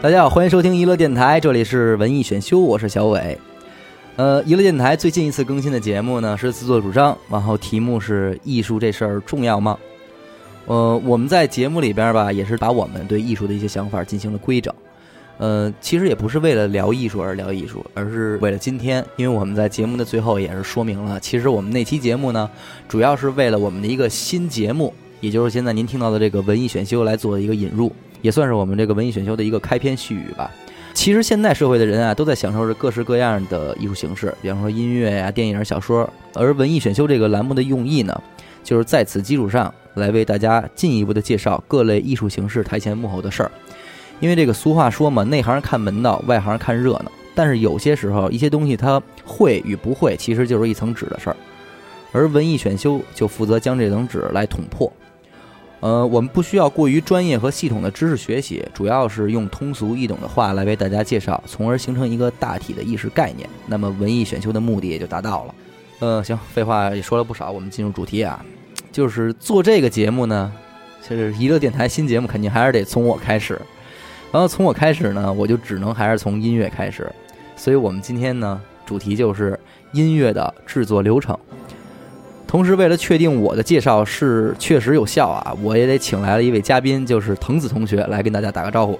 大家好，欢迎收听娱乐电台，这里是文艺选修，我是小伟。呃，娱乐电台最近一次更新的节目呢是自作主张，然后题目是“艺术这事儿重要吗？”呃，我们在节目里边吧，也是把我们对艺术的一些想法进行了规整。呃，其实也不是为了聊艺术而聊艺术，而是为了今天，因为我们在节目的最后也是说明了，其实我们那期节目呢，主要是为了我们的一个新节目，也就是现在您听到的这个文艺选修来做一个引入，也算是我们这个文艺选修的一个开篇序语吧。其实现代社会的人啊，都在享受着各式各样的艺术形式，比方说音乐呀、电影、小说。而文艺选修这个栏目的用意呢，就是在此基础上来为大家进一步的介绍各类艺术形式台前幕后的事儿。因为这个俗话说嘛，内行看门道，外行看热闹。但是有些时候，一些东西它会与不会，其实就是一层纸的事儿。而文艺选修就负责将这层纸来捅破。呃，我们不需要过于专业和系统的知识学习，主要是用通俗易懂的话来为大家介绍，从而形成一个大体的意识概念。那么文艺选修的目的也就达到了。呃，行，废话也说了不少，我们进入主题啊，就是做这个节目呢，其实娱乐电台新节目肯定还是得从我开始。然后从我开始呢，我就只能还是从音乐开始，所以我们今天呢，主题就是音乐的制作流程。同时，为了确定我的介绍是确实有效啊，我也得请来了一位嘉宾，就是藤子同学来跟大家打个招呼。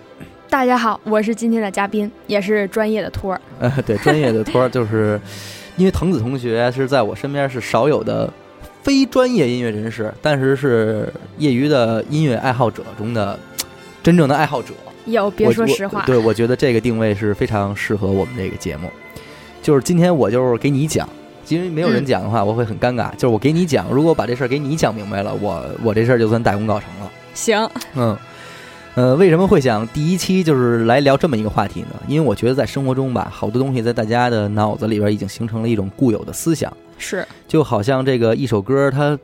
大家好，我是今天的嘉宾，也是专业的托儿。呃，对，专业的托儿，就是因为藤子同学是在我身边是少有的非专业音乐人士，但是是业余的音乐爱好者中的真正的爱好者。有，别说实话。对，我觉得这个定位是非常适合我们这个节目。就是今天我就是给你讲，因为没有人讲的话，我会很尴尬。就是我给你讲，如果把这事儿给你讲明白了，我我这事儿就算大功告成了。行，嗯，呃，为什么会想第一期就是来聊这么一个话题呢？因为我觉得在生活中吧，好多东西在大家的脑子里边已经形成了一种固有的思想，是，就好像这个一首歌，它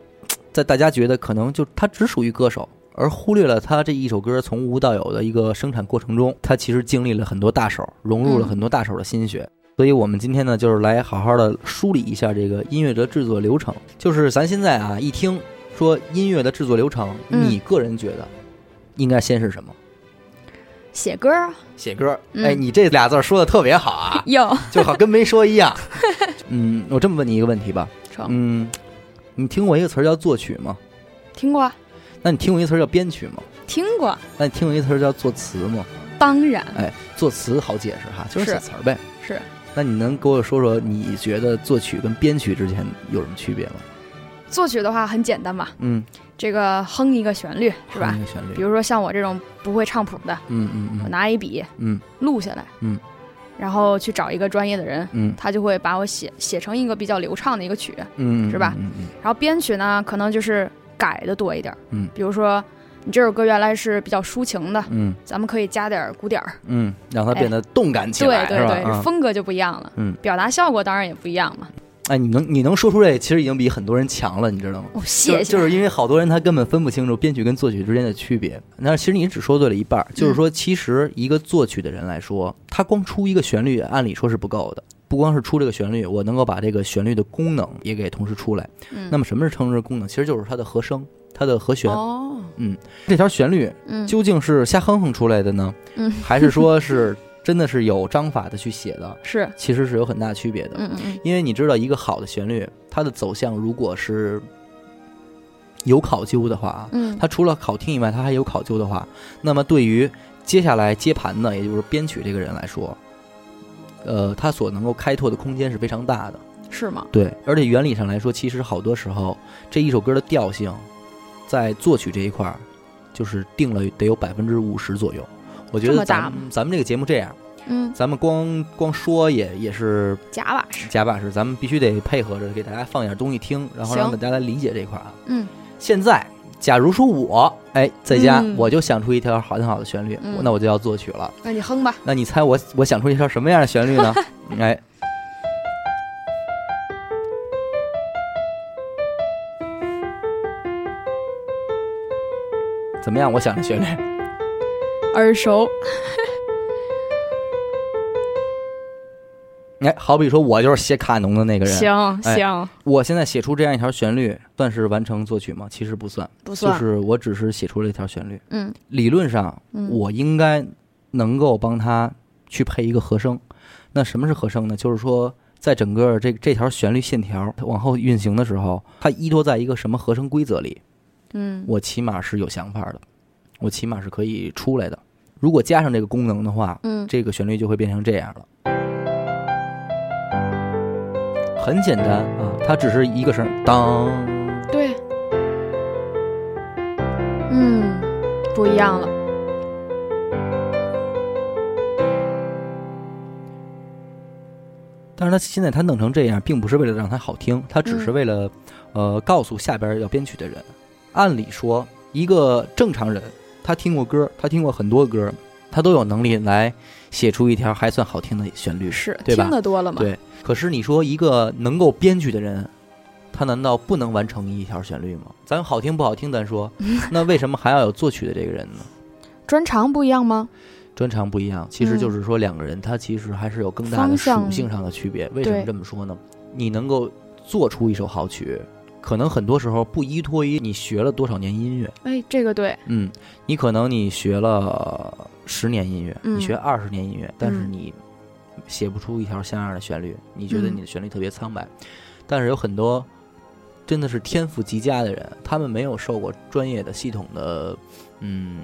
在大家觉得可能就它只属于歌手。而忽略了他这一首歌从无到有的一个生产过程中，他其实经历了很多大手，融入了很多大手的心血。所以我们今天呢，就是来好好的梳理一下这个音乐的制作流程。就是咱现在啊，一听说音乐的制作流程，你个人觉得应该先是什么？写歌啊，写歌。哎，你这俩字说的特别好啊，有就好跟没说一样。嗯，我这么问你一个问题吧，嗯，你听过一个词儿叫作曲吗？听过。那你听过一个词叫编曲吗？听过。那你听过一个词叫作词吗？当然。哎，作词好解释哈，就是写词儿呗。是。那你能给我说说，你觉得作曲跟编曲之间有什么区别吗？作曲的话很简单嘛，嗯，这个哼一个旋律是吧？比如说像我这种不会唱谱的，嗯嗯嗯，我拿一笔，嗯，录下来，嗯，然后去找一个专业的人，嗯，他就会把我写写成一个比较流畅的一个曲，嗯，是吧？嗯嗯。然后编曲呢，可能就是改的多一点，嗯，比如说。你这首歌原来是比较抒情的，嗯，咱们可以加点鼓点儿，嗯，让它变得动感起来，对对对，风格就不一样了，嗯，表达效果当然也不一样嘛。哎，你能你能说出这，其实已经比很多人强了，你知道吗？哦，谢谢。就是因为好多人他根本分不清楚编曲跟作曲之间的区别。那其实你只说对了一半，就是说，其实一个作曲的人来说，他光出一个旋律，按理说是不够的。不光是出这个旋律，我能够把这个旋律的功能也给同时出来。嗯，那么什么是称之功能？其实就是它的和声。它的和弦哦，嗯，这条旋律究竟是瞎哼哼出来的呢，嗯，还是说是真的是有章法的去写的？是，其实是有很大区别的。嗯嗯，因为你知道，一个好的旋律，它的走向如果是有考究的话嗯，它除了好听以外，它还有考究的话，那么对于接下来接盘的，也就是编曲这个人来说，呃，他所能够开拓的空间是非常大的，是吗？对，而且原理上来说，其实好多时候这一首歌的调性。在作曲这一块儿，就是定了得有百分之五十左右。我觉得咱咱们这个节目这样，嗯，咱们光光说也也是假把式，假把式。咱们必须得配合着给大家放点东西听，然后让大家来理解这一块儿啊。嗯，现在假如说我哎在家，我就想出一条好听好的旋律，那我就要作曲了。那你哼吧。那你猜我我想出一条什么样的旋律呢？哎。怎么样？我想的旋律耳熟。哎，好比说，我就是写卡农的那个人。行行，我现在写出这样一条旋律，算是完成作曲吗？其实不算，不算，就是我只是写出了一条旋律。嗯，理论上嗯我应该能够帮他去配一个和声。那什么是和声呢？就是说，在整个这这条旋律线条往后运行的时候，它依托在一个什么和声规则里？嗯，我起码是有想法的，我起码是可以出来的。如果加上这个功能的话，嗯，这个旋律就会变成这样了。很简单啊，它只是一个声，当。对，嗯，不一样了。但是他现在他弄成这样，并不是为了让它好听，他只是为了，呃，告诉下边要编曲的人。按理说，一个正常人，他听过歌，他听过很多歌，他都有能力来写出一条还算好听的旋律，是对吧听得多了嘛？对。可是你说一个能够编曲的人，他难道不能完成一条旋律吗？咱好听不好听咱说，那为什么还要有作曲的这个人呢？专长不一样吗？专长不一样，其实就是说两个人他其实还是有更大的属性上的区别。为什么这么说呢？你能够做出一首好曲，可能很多时候不依托于你学了多少年音乐，哎，这个对，嗯，你可能你学了十年音乐，嗯。你学二十年音乐，但是嗯你写不出一条像样的旋律，你觉得嗯你的旋律特别苍白，但是有很多真的是天赋极佳的人，他们没有受过专业的系统的嗯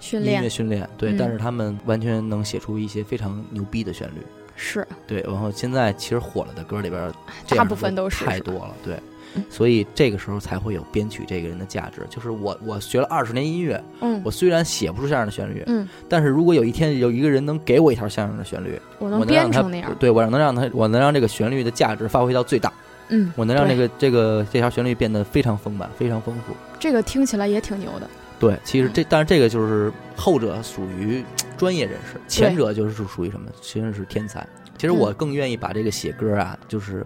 训练。音乐训练，对，嗯。但是他们完全能写出一些非常牛逼的旋律，是。对。然后现在其实火了的歌里边，这大部分都是太多了，对。嗯。所以这个时候才会有编曲这个人的价值，就是我我学了二十年音乐，嗯。我虽然写不出这样的旋律，嗯，但是如果有一天有一个人能给我一条像样的旋律，我能编成那样，对我能让他，我能让这个旋律的价值发挥到最大，嗯，我能让这个这个这条旋律变得非常丰满、非常丰富。这个听起来也挺牛的，对，其实嗯。这但是这个就是后者属于专业人士，前者就是属于什么？其实是天才。其实我嗯更愿意把这个写歌啊，就是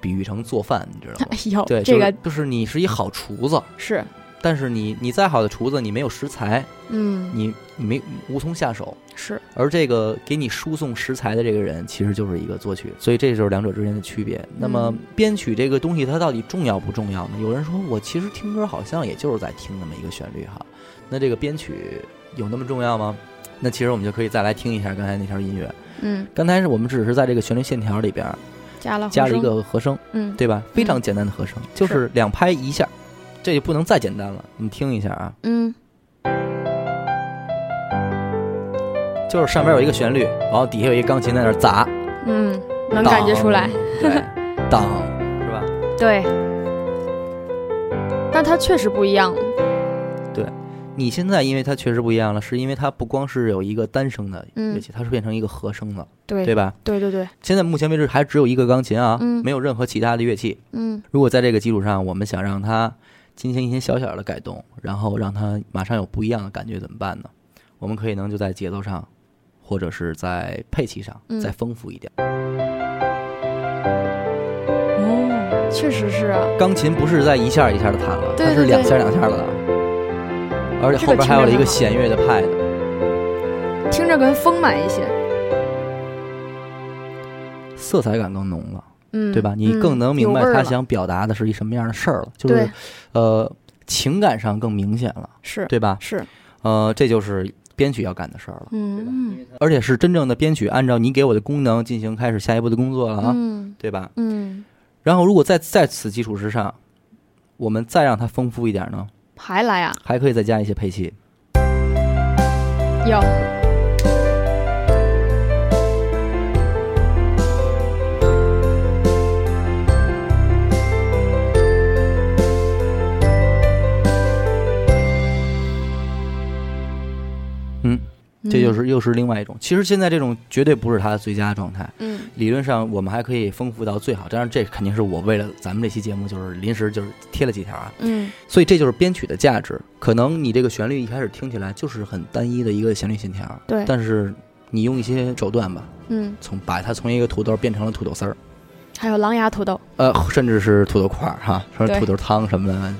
比喻成做饭，你知道吗哎？呦，对，这个就是就是你是一好厨子，是，但是你你再好的厨子，你没有食材，嗯，你你没无从下手。是，而这个给你输送食材的这个人，其实就是一个作曲，所以这就是两者之间的区别。那么嗯编曲这个东西，它到底重要不重要呢？有人说我其实听歌好像也就是在听那么一个旋律哈，那这个编曲有那么重要吗？那其实我们就可以再来听一下刚才那条音乐。嗯，刚才是我们只是在这个旋律线条里边加了加了一，个和声，嗯，对吧？非常简单的和声，就是。两拍一下，这就不能再简单了。你听一下啊，嗯，就是上边有一个旋律，然后底下有一个钢琴在那砸，嗯，能感觉出来，当，对，当，是吧？对，但它确实不一样，对你现在因为它确实不一样了，是因为它不光是有一个单声的嗯。乐器，它是变成一个和声了，对，对吧？对对对，现在目前为止还只有一个钢琴啊，嗯没有任何其他的乐器。嗯如果在这个基础上，我们想让它进行一些小小的改动，然后让它马上有不一样的感觉，怎么办呢？我们可以能就在节奏上，或者是在配器上嗯再丰富一点。哦，确实是啊，钢琴不是在一下一下的弹了，对对对它是两下两下的，而且后边还有一个弦乐的 pad。听着更丰满一些，色彩感更浓了，嗯，对吧？你更能明白他想表达的是一什么样的事儿了，就是呃情感上更明显了，是对吧？是，呃，这就是编曲要干的事儿了，嗯。而且是真正的编曲按照你给我的功能进行开始下一步的工作了啊，嗯。对吧？嗯，然后如果在在此基础之上，我们再让它丰富一点呢，还来啊，还可以再加一些配器。有，这就是又是另外一种。其实现在这种绝对不是它的最佳状态。嗯理论上我们还可以丰富到最好，当然这肯定是我为了咱们这期节目就是临时就是贴了几条啊，嗯所以这就是编曲的价值。可能你这个旋律一开始听起来就是很单一的一个旋律线条，对，但是你用一些手段吧，嗯，从把它从一个土豆变成了土豆丝儿，还有狼牙土豆，呃，甚至是土豆块儿哈，说对土豆汤什么的，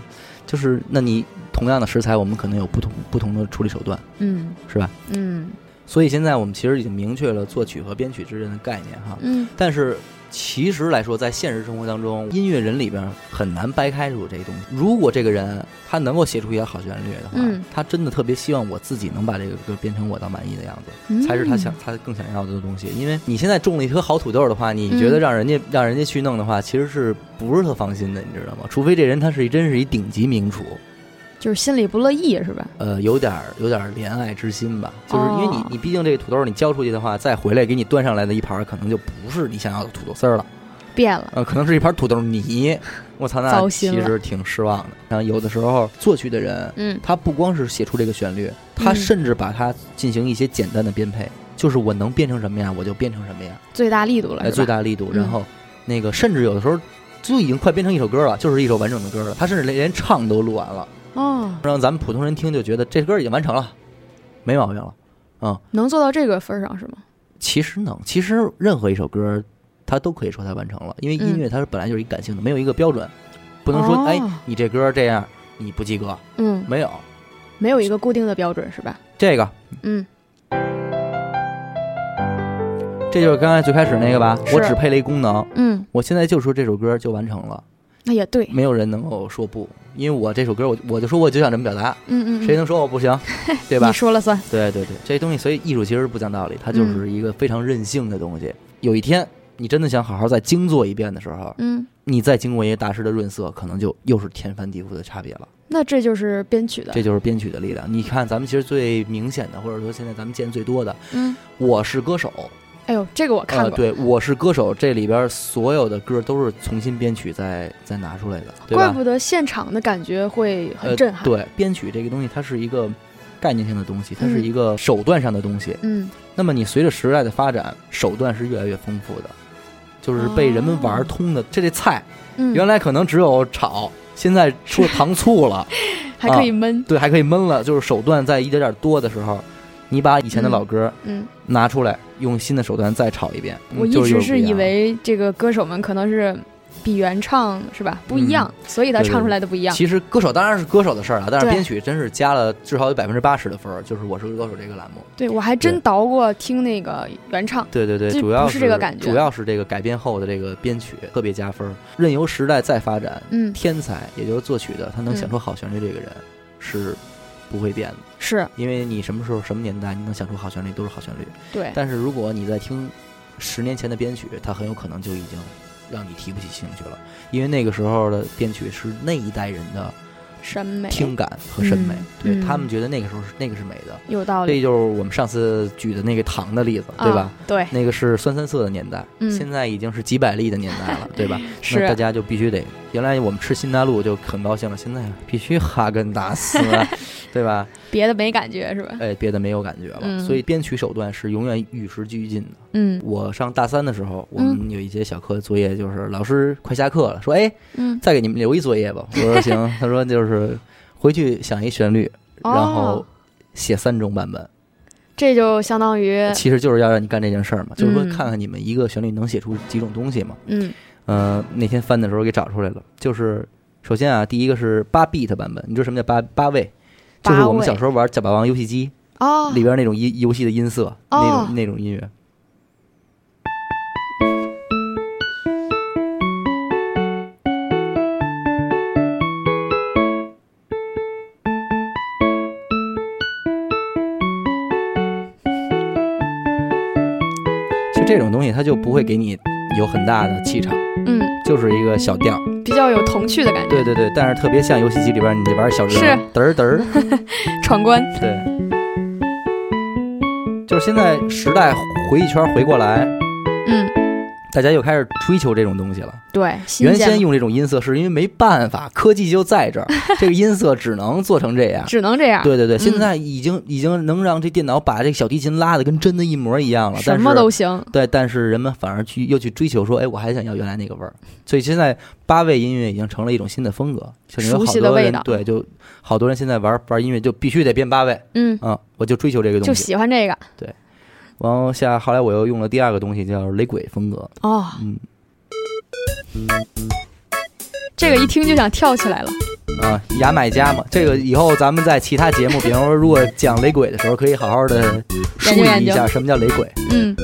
就是那你同样的食材，我们可能有不同不同的处理手段，嗯是吧？嗯所以现在我们其实已经明确了作曲和编曲之间的概念哈。嗯但是其实来说，在现实生活当中，音乐人里边很难掰开出这些东西。如果这个人他能够写出一条好旋律的话，嗯他真的特别希望我自己能把这个歌变成我到满意的样子，嗯才是他想他更想要的东西。因为你现在种了一颗好土豆的话，你觉得嗯让人家、让人家去弄的话，其实是不是特放心的，你知道吗？除非这人他是真是一顶级名厨，就是心里不乐意是吧？呃，有点儿有点儿怜爱之心吧，就是因为你哦。你毕竟这个土豆你交出去的话，再回来给你端上来的一盘儿，可能就不是你想要的土豆丝儿了。变了，呃，可能是一盘土豆泥，我操，那其实挺失望的。然后有的时候作曲的人，嗯。他不光是写出这个旋律，他嗯。甚至把它进行一些简单的编配，就是我能编成什么样，我就编成什么样，最大力度了，最大力度。嗯。然后那个甚至有的时候就已经快编成一首歌了，就是一首完整的歌了。他甚至连连唱都录完了，哦，让咱们普通人听就觉得这歌已经完成了，没毛病了。嗯。能做到这个份儿上是吗？其实能，其实任何一首歌，它都可以说它完成了，因为音嗯乐它是本来就是一感性的，没有一个标准，不能说、哦。哎你这歌这样你不及格，嗯，没有。没有一个固定的标准是吧？这个，嗯，这就是刚才最开始那个吧，我只配了一功能，嗯，我现在就说这首歌就完成了，那也对，没有人能够说不，因为我这首歌我我就说我就想这么表达，嗯嗯，谁能说我不行，对吧你？说了算，对对对，这东西所以艺术其实不讲道理，它就是一个非常任性的东西。有一天你真的想好好再精做一遍的时候，嗯，你再经过一个大师的润色，可能就又是天翻地覆的差别了。那这就是编曲的，这就是编曲的力量。你看，咱们其实最明显的，或者说现在咱们见最多的，《嗯，我是歌手》哎呦，这个我看呃，过，对，《我是歌手》这里边所有的歌都是重新编曲再再拿出来的，对吧？怪不得现场的感觉会很震撼，呃。对，编曲这个东西，它是一个概念性的东西，它是嗯一个手段上的东西。嗯那么你随着时代的发展，手段是越来越丰富的，就是被人们玩通的。这这菜嗯，原来可能只有炒，现在出了糖醋了。还可以焖，对，还可以焖了，就是手段在一点点多的时候，你把以前的老歌嗯，拿出来，用新的手段再炒一遍。我一直是以为这个歌手们可能是比原唱是吧不一样，所以他唱出来的不一样。其实歌手当然是歌手的事儿了，但是编曲真是加了至少有百分之八十的分儿，就是《我是歌手》这个栏目。对我还真对倒过听那个原唱，对对对，这主要不是这个感觉主要是这个改编后的这个编曲特别加分儿。任由时代再发展，嗯，天才也就是作曲的，他能嗯想出好旋律，这个人是不会变的。是因为你什么时候、什么年代，你能想出好旋律都是好旋律。对，但是如果你在听十年前的编曲，它很有可能就已经让你提不起兴趣了，因为那个时候的编曲是那一代人的审美听感和审美，嗯对、嗯他们觉得那个时候是那个是美的。有道理，这就是我们上次举的那个糖的例子，对吧？啊？对，那个是酸三色的年代，嗯现在已经是几百粒的年代了，对吧？那大家就必须得，原来我们吃新大陆就很高兴了，现在必须哈根达斯，对吧？别的没感觉是吧？哎，别的没有感觉了。嗯所以编曲手段是永远与时俱进的。嗯我上大三的时候，我们有一节小课作业，就是老师快下课了，说：“哎，嗯，再给你们留一作业吧。”我说：“行。”他说：“就是回去想一旋律，然后哦，写三种版本。这就相当于其实就是要让你干这件事儿嘛，就是说嗯看看你们一个旋律能写出几种东西嘛。嗯呃，那天翻的时候给找出来了，就是首先啊，第一个是八 beat 版本，你知道什么叫八八位？就是我们小时候玩甲霸王游戏机哦里边那种音游戏的音色，那哦种那种音乐。其实这种东西它就不会给你有很大的气场，嗯，就是一个小调。比较有童趣的感觉，对对对，但是特别像游戏机里边你玩小人是。儿，嘚儿嘚儿。闯关，对，就是现在时代回一圈回过来，嗯，大家又开始追求这种东西了。对，原先用这种音色是因为没办法，科技就在这儿，这个音色只能做成这样。只能这样，对对对，嗯。现在已经已经能让这电脑把这个小提琴拉的跟真的一模一样了，但什么是都行，对，但是人们反而去又去追求说，哎，我还想要原来那个味儿，所以现在八位音乐已经成了一种新的风格，像有熟好多悉的味道。人对，就好多人现在玩玩音乐就必须得变八位，嗯，嗯、我就追求这个东西。就喜欢这个然后下后来我又用了第二个东西叫雷鬼风格，哦，嗯，这个一听就想跳起来了，啊，牙买加嘛，这个以后咱们在其他节目，比方说如果讲雷鬼的时候，可以好好的梳理一下什么叫雷鬼。嗯。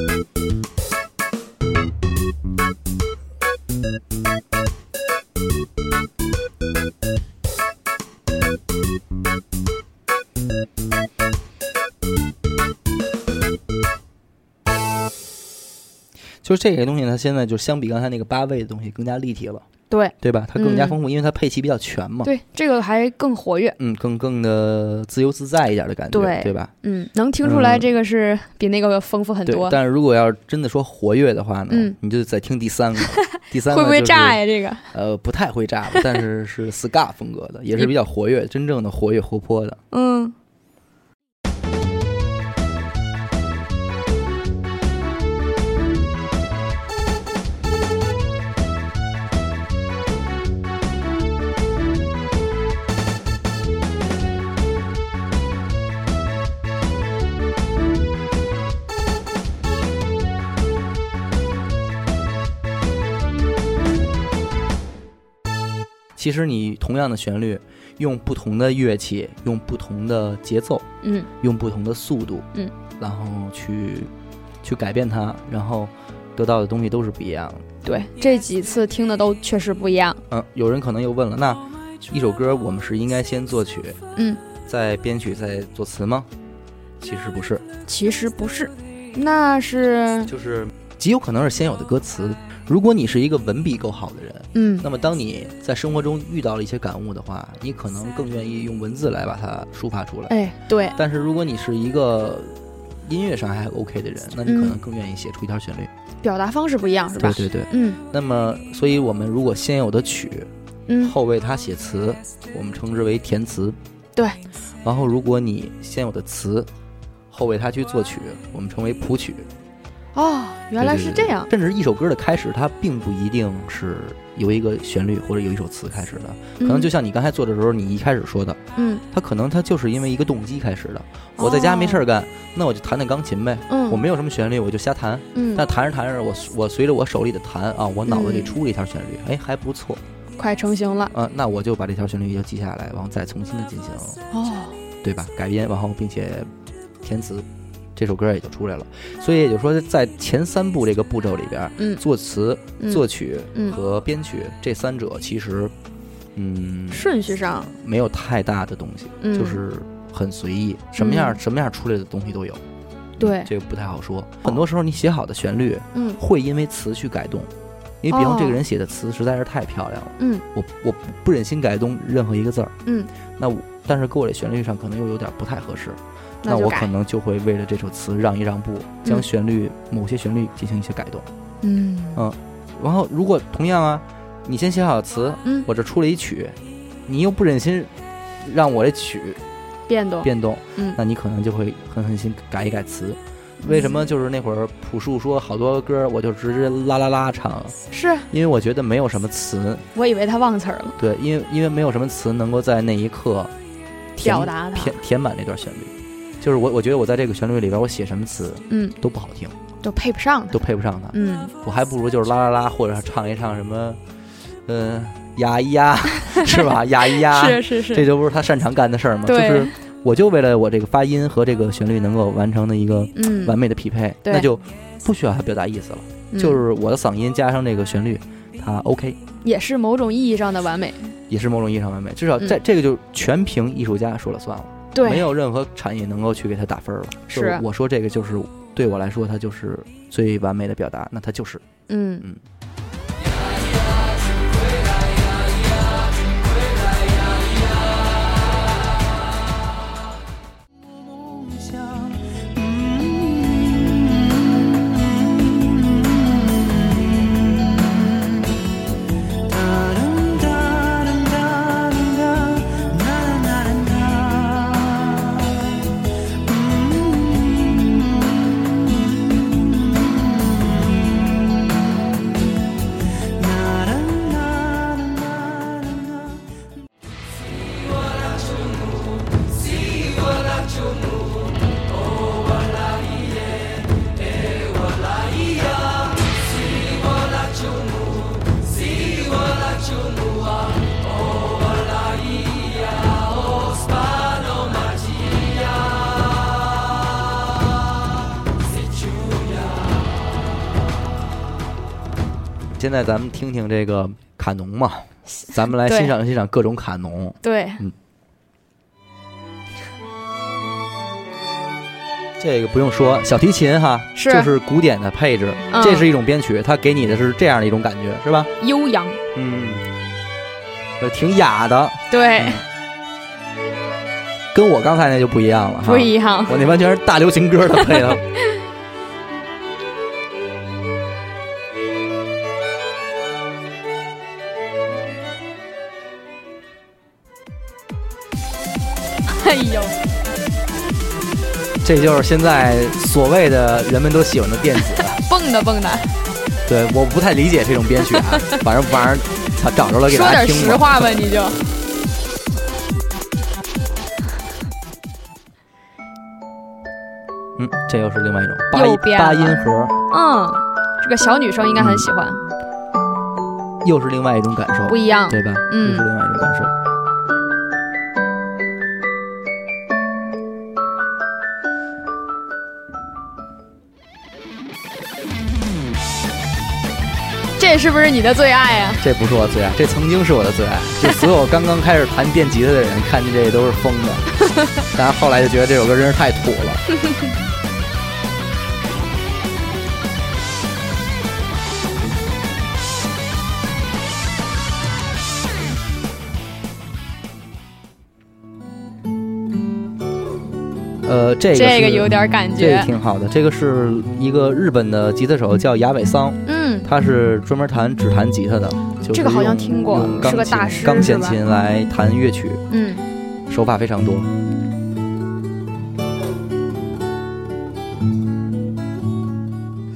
就这些东西，它现在就相比刚才那个八位的东西更加立体了，对对吧？它更加丰富，因为它配器比较全嘛。对，这个还更活跃，嗯，更更的自由自在一点的感觉，对对吧？嗯，能听出来这个是比那个丰富很多。但是如果要真的说活跃的话呢，嗯，你就再听第三个，第三个会不会炸呀？这个呃，不太会炸吧，但是是 ska 风格的，也是比较活跃，真正的活跃活泼的，嗯。其实你同样的旋律，用不同的乐器，用不同的节奏，嗯，用不同的速度，嗯，然后去去改变它，然后得到的东西都是不一样的。对，这几次听的都确实不一样。嗯，有人可能又问了，那一首歌我们是应该先作曲，嗯，再编曲再作词吗？其实不是，其实不是，那是就是极有可能是先有的歌词。如果你是一个文笔够好的人，嗯，那么当你在生活中遇到了一些感悟的话，你可能更愿意用文字来把它抒发出来。哎，对。但是如果你是一个音乐上还 OK 的人，那你可能更愿意写出一条旋律。表达方式不一样，是吧？对对对，嗯。那么，所以我们如果先有的曲，嗯，后为它写词，我们称之为填词。对。然后，如果你先有的词，后为它去作曲，我们称为谱曲。哦，原来是这样。甚至一首歌的开始，它并不一定是由一个旋律或者有一首词开始的，可能就像你刚才做的时候，你一开始说的，嗯，它可能它就是因为一个动机开始的。我在家没事儿干，那我就弹弹钢琴呗。嗯，我没有什么旋律，我就瞎弹。嗯，但弹着弹着，我我随着我手里的弹啊，我脑子里出了一条旋律，哎，还不错，快成型了。嗯，那我就把这条旋律就记下来，然后再重新的进行，哦，对吧？改编，然后并且填词。这首歌也就出来了，所以也就是说，在前三步这个步骤里边，嗯，作词、作曲嗯和编曲这三者其实，嗯，顺序上没有太大的东西，嗯，就是很随意，什么样什么样出来的东西都有。对，这个不太好说。很多时候你写好的旋律，嗯，会因为词去改动，因为比方这个人写的词实在是太漂亮了，嗯，我我不忍心改动任何一个字儿，嗯，那我但是搁我这旋律上可能又有点不太合适。那我可能就会为了这首词让一让步，将旋律某些旋律进行一些改动。嗯嗯，然后如果同样啊，你先写好词，嗯，我这出了一曲，你又不忍心让我的曲变动变动，嗯，那你可能就会狠狠心改一改词。为什么就是那会儿朴树说好多歌我就直接啦啦啦唱？是因为我觉得没有什么词。我以为他忘词儿了。对，因为因为没有什么词能够在那一刻表达填填满那段旋律。就是我，我觉得我在这个旋律里边，我写什么词，嗯，都不好听，都配不上它，都配不上它，嗯，我还不如就是啦啦啦，或者唱一唱什么，嗯，呀咿呀，是吧？呀咿呀，是是是，这就不是他擅长干的事儿吗？就是我就为了我这个发音和这个旋律能够完成的一个完美的匹配，那就不需要他表达意思了，就是我的嗓音加上这个旋律，它 OK，也是某种意义上的完美，也是某种意义上完美，至少在这个就全凭艺术家说了算了。对，没有任何产业能够去给他打分了。是，我说这个就是对我来说，它就是最完美的表达。那它就是，嗯嗯。在咱们听听这个卡农嘛，咱们来欣赏欣赏各种卡农。对，嗯。这个不用说，小提琴哈，是。就是古典的配置，嗯。这是一种编曲，它给你的是这样的一种感觉，是吧？悠扬，嗯，呃挺雅的，对，嗯。跟我刚才那就不一样了哈，不一样。我那完全是大流行歌的配的。呦，这就是现在所谓的人们都喜欢的电子。蹦的蹦的，对，我不太理解这种编曲啊，反正反正他找着了给说点大家听吧。实话吧，你就。嗯，这又是另外一种八音八音盒，嗯，这个小女生应该很喜欢，又是另外一种感受不，一样。对吧？嗯又是另外一种感受。这是不是你的最爱啊？这不是我最爱，这曾经是我的最爱。就所有刚刚开始弹电吉他的人，看见这都是疯的。但是后来就觉得这首歌真是太土了。呃，这个这个有点感觉这个。挺好的。这个是一个日本的吉他手叫雅尾桑，嗯，他是专门弹只弹吉他的，就是这个好像听过钢是个大师钢弦琴来弹乐曲，嗯，手法非常多。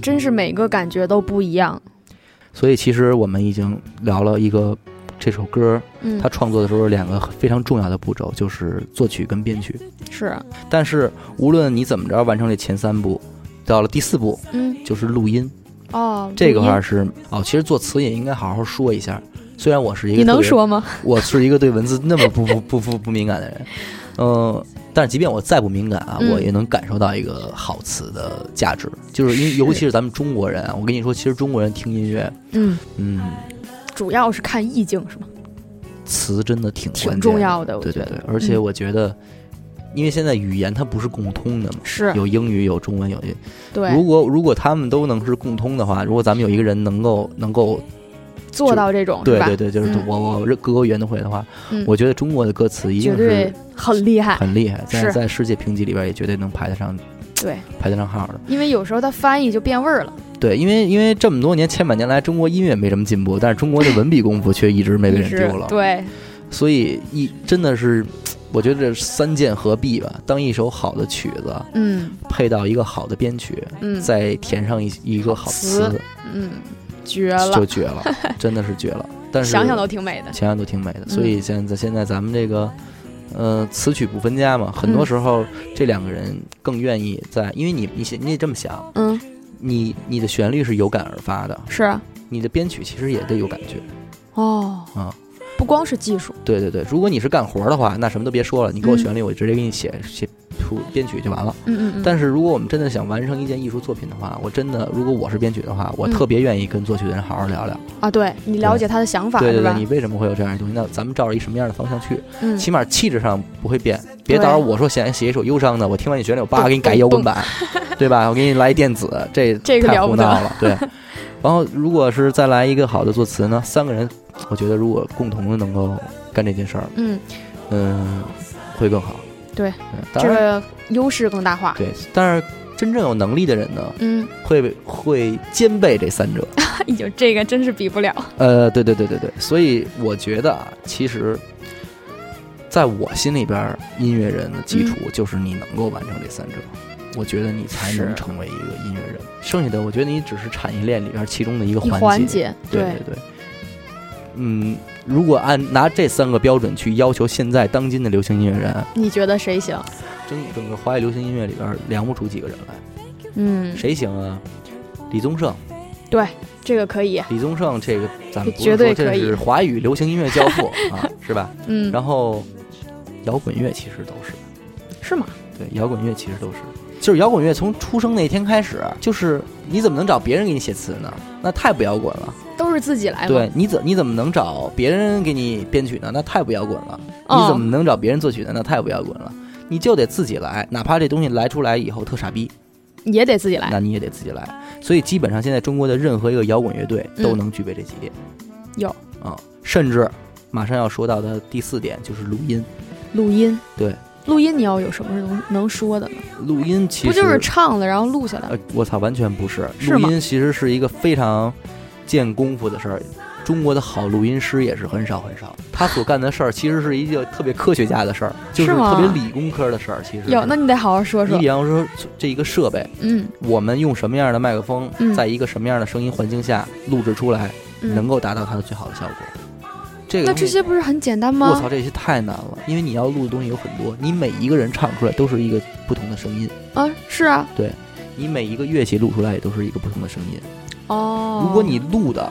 真是每个感觉都不一样。所以其实我们已经聊了一个这首歌，嗯他，创作的时候两个非常重要的步骤，就是作曲跟编曲。是，但是无论你怎么着完成这前三步，到了第四步嗯，就是录音。哦，这个话是哦，其实作词也应该好好说一下。虽然我是一个你能说吗？我是一个对文字那么不不不不不敏感的人，嗯、但是即便我再不敏感啊，嗯我也能感受到一个好词的价值，就是因为尤其是咱们中国人啊，我跟你说，其实中国人听音乐，嗯，嗯，主要是看意境是吗？词真的挺关挺键重要的，我对对觉得。对，而且嗯我觉得，因为现在语言它不是共通的嘛，是。有英语有中文有，对。如果如果他们都能是共通的话，如果咱们有一个人能够能够做到这种，对对对，就是嗯。我我各国语言都会的话，嗯。我觉得中国的歌词一定是很厉害。很厉害，在是。在世界评级里边也绝对能排得上对，排得上号的。因为有时候它翻译就变味儿了，对，因为因为这么多年千百年来，中国音乐没什么进步，但是中国的文笔功夫却一直没被人丢了。对，所以一真的是，我觉得这三剑合璧吧。当一首好的曲子嗯配到一个好的编曲，嗯再填上一一个好词，嗯，绝了就，绝了，真的是绝了。但是想想都挺美的。想想都挺美的。嗯所以现在现在咱们这个。呃，词曲不分家嘛，很多嗯时候这两个人更愿意在，因为你你你得这么想，嗯，你你的旋律是有感而发的，是啊你的编曲其实也得有感觉。哦啊，不光是技术，对对对，如果你是干活的话，那什么都别说了，你给我嗯旋律，我直接给你写写谱编曲就完了。嗯嗯嗯，但是如果我们真的想完成一件艺术作品的话，我真的如果我是编曲的话，我嗯特别愿意跟作曲的人好好聊聊。啊，对你了解他的想法对对对，你？为什么会有这样的东西？那咱们照着一什么样的方向去？嗯，起码气质上不会变。别到时候我说想写一首忧伤的，我听完你旋律，我叭咚给你改摇滚版，对吧？我给你来一电子，这太 这个了不得胡闹了。对。然后如果是再来一个好的作词呢？三个人，我觉得如果共同的能够干这件事儿，嗯，嗯，会更好。对这个优势更大化。对，但是真正有能力的人呢，嗯，会会兼备这三者。哎呦，这个真是比不了。呃，对对对对对，所以我觉得啊，其实，在我心里边，音乐人的基础就是你能够完成这三者，我觉得你才能成为一个音乐人。剩下的，我觉得你只是产业链里边其中的一个一环环节，对对对。嗯，如果按拿这三个标准去要求现在当今的流行音乐人，你觉得谁行？真整个华语流行音乐里边量不出几个人来，嗯，谁行啊？李宗盛，对，这个可以。李宗盛这个咱们绝对可以是华语流行音乐教父 啊，是吧？嗯，然后摇滚乐其实都是，是吗？对，摇滚乐其实都是，就是摇滚乐从出生那天开始，就是你怎么能找别人给你写词呢？那太不摇滚了。都都是自己来嘛。对，你怎你怎么能找别人给你编曲呢？那太不摇滚了。哦你怎么能找别人作曲呢？那太不摇滚了。你就得自己来，哪怕这东西来出来以后特傻逼，也得自己来？那你也得自己来。所以基本上现在中国的任何一个摇滚乐队都能具备这几点。有啊、甚至马上要说到的第四点就是录音。录音。对，录音你要有什么能能说的呢？录音其实不就是唱了然后录下来？呃，我操，完全不是。是吗录音其实是一个非常见功夫的事儿。中国的好录音师也是很少很少，他所干的事儿其实是一件特别科学家的事儿，就是特别理工科的事儿。其实有，那你得好好说说你比。方说这一个设备，嗯我们用什么样的麦克风，嗯在一个什么样的声音环境下录制出来，嗯，能够达到它的最好的效果。这个那这些不是很简单吗我？操，这些太难了，因为你要录的东西有很多，你每一个人唱出来都是一个不同的声音，啊，是啊。对你每一个乐器录出来也都是一个不同的声音。哦。如果你录的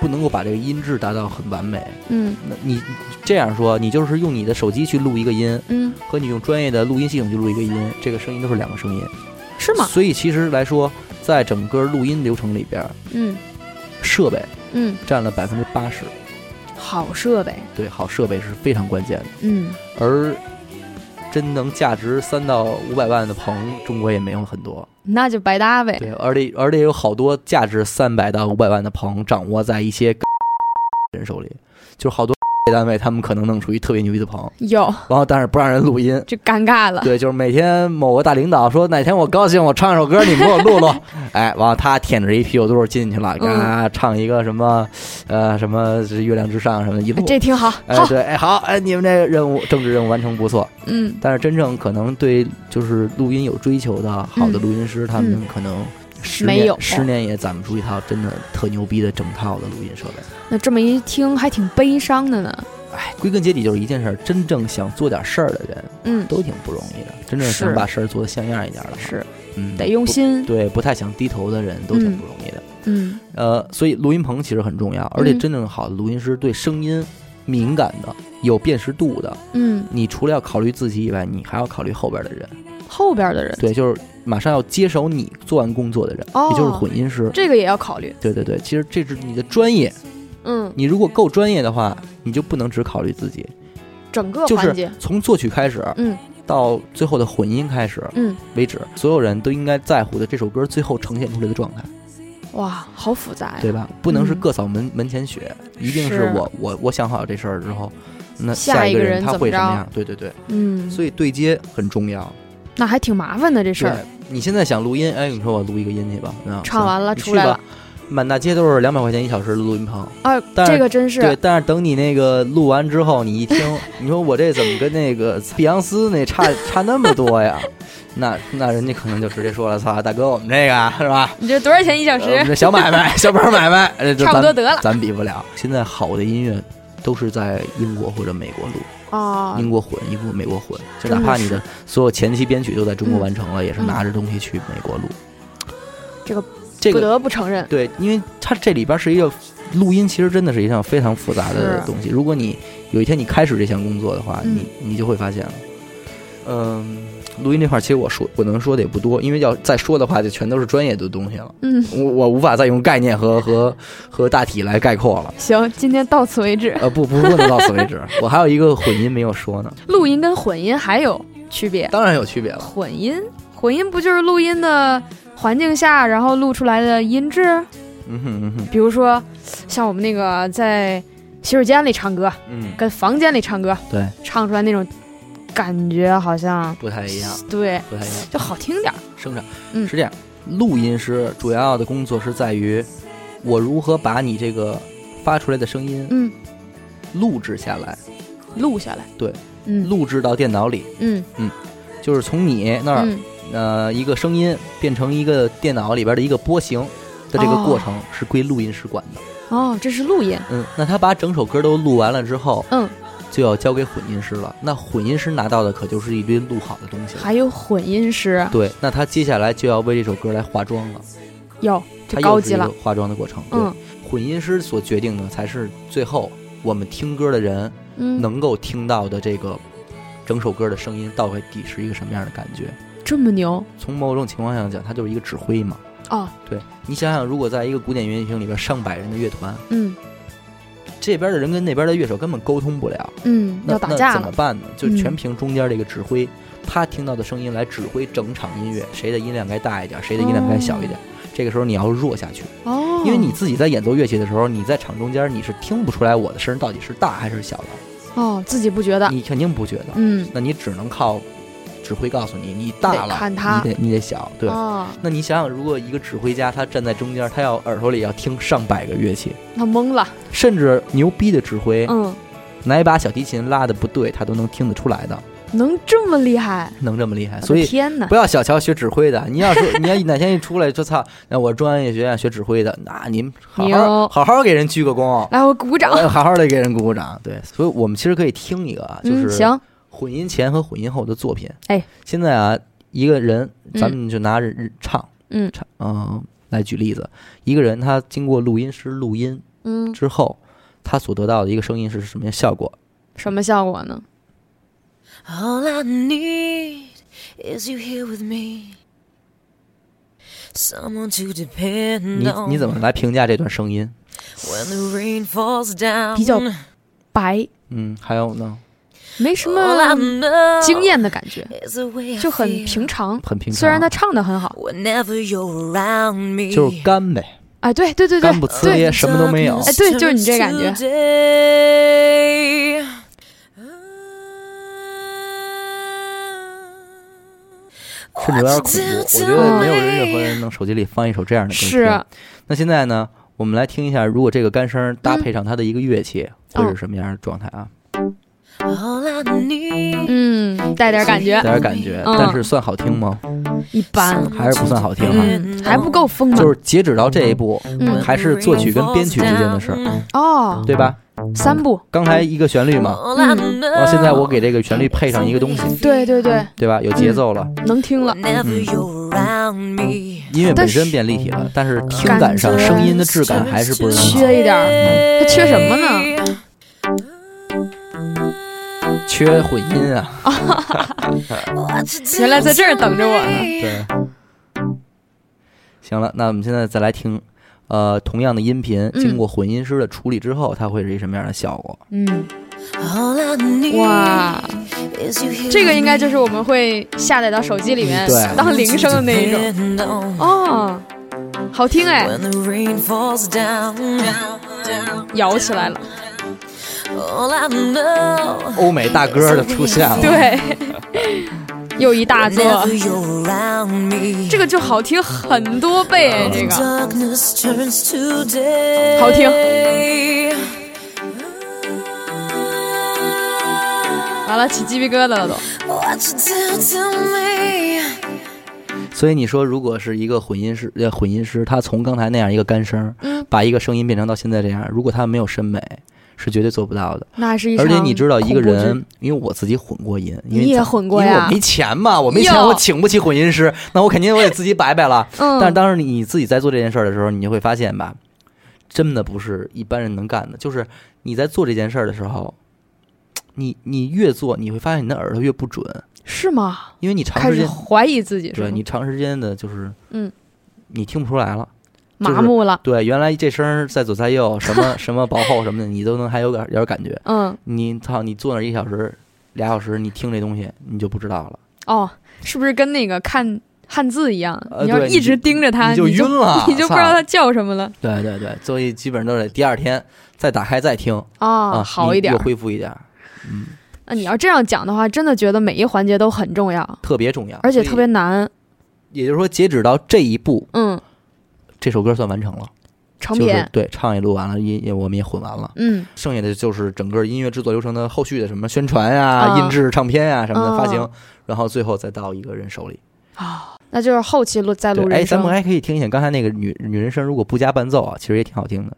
不能够把这个音质达到很完美，嗯那你这样说，你就是用你的手机去录一个音，嗯和你用专业的录音系统去录一个音，这个声音都是两个声音。是吗？所以其实来说，在整个录音流程里边，嗯设备嗯，占了百分之八十。好设备。对，好设备是非常关键的。嗯而真能价值三到五百万的棚，中国也没有很多。那就白搭呗。对，而且而且有好多价值三百到五百万的棚，掌握在一些 人手里，就是好多单位他们可能弄出一特别牛逼的棚，有，然后但是不让人录音。就尴尬了。对，就是每天某个大领导说哪天我高兴，我唱一首歌，你们给我录录。哎，完了他舔着一啤酒肚进去了，嘎、唱一个什么，呃，什么月亮之上什么的一路。这挺好。哎，对，哎，好，哎，你们这个任务政治任务完成不错。嗯但是真正可能对就是录音有追求的好的嗯录音师，他们可能十没有年十年也攒不出一套真的特牛逼的整套的录音设备。那这么一听，还挺悲伤的呢。哎，归根结底就是一件事儿，真正想做点事儿的人嗯，都挺不容易的。真正想是把事儿做得像样一点的话，是嗯，得用。心。对，不太想低头的人都挺嗯不容易的。嗯呃，所以录音棚其实很重要，而且嗯真正好的录音师对声音敏感的、有辨识度的，嗯，你除了要考虑自己以外，你还要考虑后边的人。后边的人，对，就是马上要接手你做完工作的人，哦也就是混音师。这个也要考虑。对对对，其实这是你的专业，嗯，你如果够专业的话，你就不能只考虑自己，整个就是。从作曲开始嗯到最后的混音开始嗯，为止，所有人都应该在乎的这首歌最后呈现出来的状态，哇，好复杂呀。对吧？不能是嗯各扫门门前雪，一定是是我我我想好这事儿之后，那下一个一个他人怎么会什么样？对对对，嗯，所以对接很重要。那还挺麻烦的这事对儿。，你现在想录音，哎，你说我录一个音去吧，啊行唱完了你去吧出来了满大街都是两百块钱一小时的录音棚。啊，这个真是对，但是等你那个录完之后，你一听，你说我这怎么跟那个碧昂斯那差差那么多呀？那那人家可能就直接说了：“操，大哥，我们这个是吧？你这多少钱一小呃我们时？这小买卖，小本买卖，差不多得了咱比不了。现在好的音乐都是在英国或者美国录，啊，英国混，英国美国混，就哪怕你的所有前期编曲都在中国嗯完成了，也是嗯拿着东西去美国录。这个这个不得不承认，对，因为它这里边是一个录音，其实真的是一项非常复杂的东西。如果你有一天你开始这项工作的话，嗯你你就会发现了，嗯，录音这块儿其实我说我能说的也不多，因为要再说的话，就全都是专业的东西了。嗯，我我无法再用概念和和和大体来概括了。行，今天到此为止。呃，不不不能到此为止，我还有一个混音没有说呢，录音跟混音还有区别。当然有区别了。混音，混音不就是录音的环境下，然后录出来的音质？嗯哼嗯哼。比如说，像我们那个在洗手间里唱歌，嗯，跟房间里唱歌，对，唱出来那种感觉好像不太一样，对，不太一样。就好听点儿。生产，嗯。是这样，录音师主要的工作是在于我如何把你这个发出来的声音嗯，录制下来，录下来。对，嗯。录制到电脑里，嗯。就是从你那儿、嗯呃一个声音变成一个电脑里边的一个波形的这个哦过程是归录音师管的。哦，这是录音。嗯，那他把整首歌都录完了之后，嗯，就要交给混音师了。那混音师拿到的可就是一堆录好的东西了。还有混音师，对，那他接下来就要为这首歌来化妆了，有这他高级了。化妆的过程。对嗯混音师所决定的才是最后我们听歌的人嗯，能够听到的这个整首歌的声音到底是一个什么样的感觉。这么牛，从某种情况下讲，他就是一个指挥嘛。哦，对你想想，如果在一个古典乐厅里边上百人的乐团，嗯这边的人跟那边的乐手根本沟通不了，嗯，那那要打架了。怎么办呢？就嗯全凭中间这个指挥，他听到的声音来指挥整场音乐，谁的音量该大一点，谁的音量该小一点。这个时候你要弱下去，哦，因为你自己在演奏乐器的时候，你在场中间你是听不出来我的声到底是大还是小的，哦自己不觉得，你肯定不觉得。嗯，那你只能靠指挥告诉你，你大得了，你得你得小，对。哦，那你想想，如果一个指挥家他站在中间，他要耳朵里要听上百个乐器，那懵了，甚至牛逼的指挥，嗯，哪一把小提琴拉的不对，他都能听得出来的，能这么厉害，能这么厉害。所以天哪。不，要小瞧学指挥的，你要说你要哪天一出来就操，那我中央音乐学院学指挥的，那您好好好好给人鞠个躬。来我鼓掌，呃 好好的给人鼓鼓掌，对，所以我们其实可以听一个啊，就嗯，是行，混音前和混音后的作品。哎，现在啊，一个人，嗯咱们就拿着日唱，嗯唱，嗯、来举例子，一个人他经过录音师录音嗯，之后，他所得到的一个声音是什么样效果？什么效果呢？All I need is you here with me. Someone to depend 你 on 你怎么来评价这段声音？when the rain falls down. 比较白，嗯，还有呢，没什么惊艳的感觉就很平常。很平常，虽然他唱的很好.就是干呗，哎，对对对对干不呲咧，什么都没有。哎对就是你这感觉 甚至有点恐怖。我觉得没有人任何人能手机里放一首这样的歌是听。那现在呢，我们来听一下，如果这个干声搭配上它的一个乐器，会是什么样的状态啊？嗯，带点感觉。带，点感觉，嗯。但是算好听吗？一般，还是不算好听还不够疯嘛。就是截止到这一步，嗯。还是作曲跟编曲之间的事儿，哦，对吧？三步，刚才一个旋律嘛后现在我给这个旋律配上一个东西，对对对，对吧？有节奏了，能听了。Me. 音乐本身变立体了，但是听感上声音的质感还是不是很好。缺一点儿，它缺什么呢？缺混音啊，原来在这儿等着我呢。对。行了，那我们现在再来听，呃，同样的音频嗯经过混音师的处理之后，它会是一什么样的效果？嗯哇这个应该就是我们会下载到手机里面对当铃声的那一种。哦，好听哎，when the rain falls down. down, down. 摇起来了。All I know 欧美大哥就出现了，对，又一大作.这个就好听很多倍哎，这个.好听。完了，起鸡皮疙瘩了都。所以你说，如果是一个混音师，呃，混音师，他从刚才那样一个干声，嗯，把一个声音变成到现在这样，如果他没有审美，是绝对做不到的。那是一而且你知道，一个人，因为我自己混过音，因为你也混过呀因为我没钱嘛，我没钱，我请不起混音师，那我肯定我也自己摆摆了。嗯，但是当时你自己在做这件事儿的时候，你就会发现吧，真的不是一般人能干的。就是你在做这件事儿的时候，你你越做，你会发现你的耳朵越不准，是吗？因为你长时间怀疑自己对你长时间的就是嗯你听不出来了。就是麻木了，对，原来这声儿在左在右，什么什么薄厚什么的，你都能还有点有点感觉。嗯，你操，你坐那儿一小时、俩小时，你听这东西，你就不知道了，哦，是不是跟那个看汉字一样？呃你要一直盯着它，你就你晕了 你就不知道它叫什么了。对对对，所以基本上都得第二天再打开再听哦，啊，好一点儿。恢复一点儿，嗯，那你要这样讲的话，真的觉得每一环节都很重要，特别重要，而且特别，难。也就是说，截止到这一步，嗯，这首歌算完成了，成品就是，对，唱也录完了，音也我们也混完了。嗯，剩下的就是整个音乐制作流程的后续的什么宣传呀、啊印制唱片呀、什么的啊发行，然后最后再到一个人手里啊。那就是后期录再录对，哎，人声咱们。还可以听一听刚才那个女女人声，如果不加伴奏啊，其实也挺好听的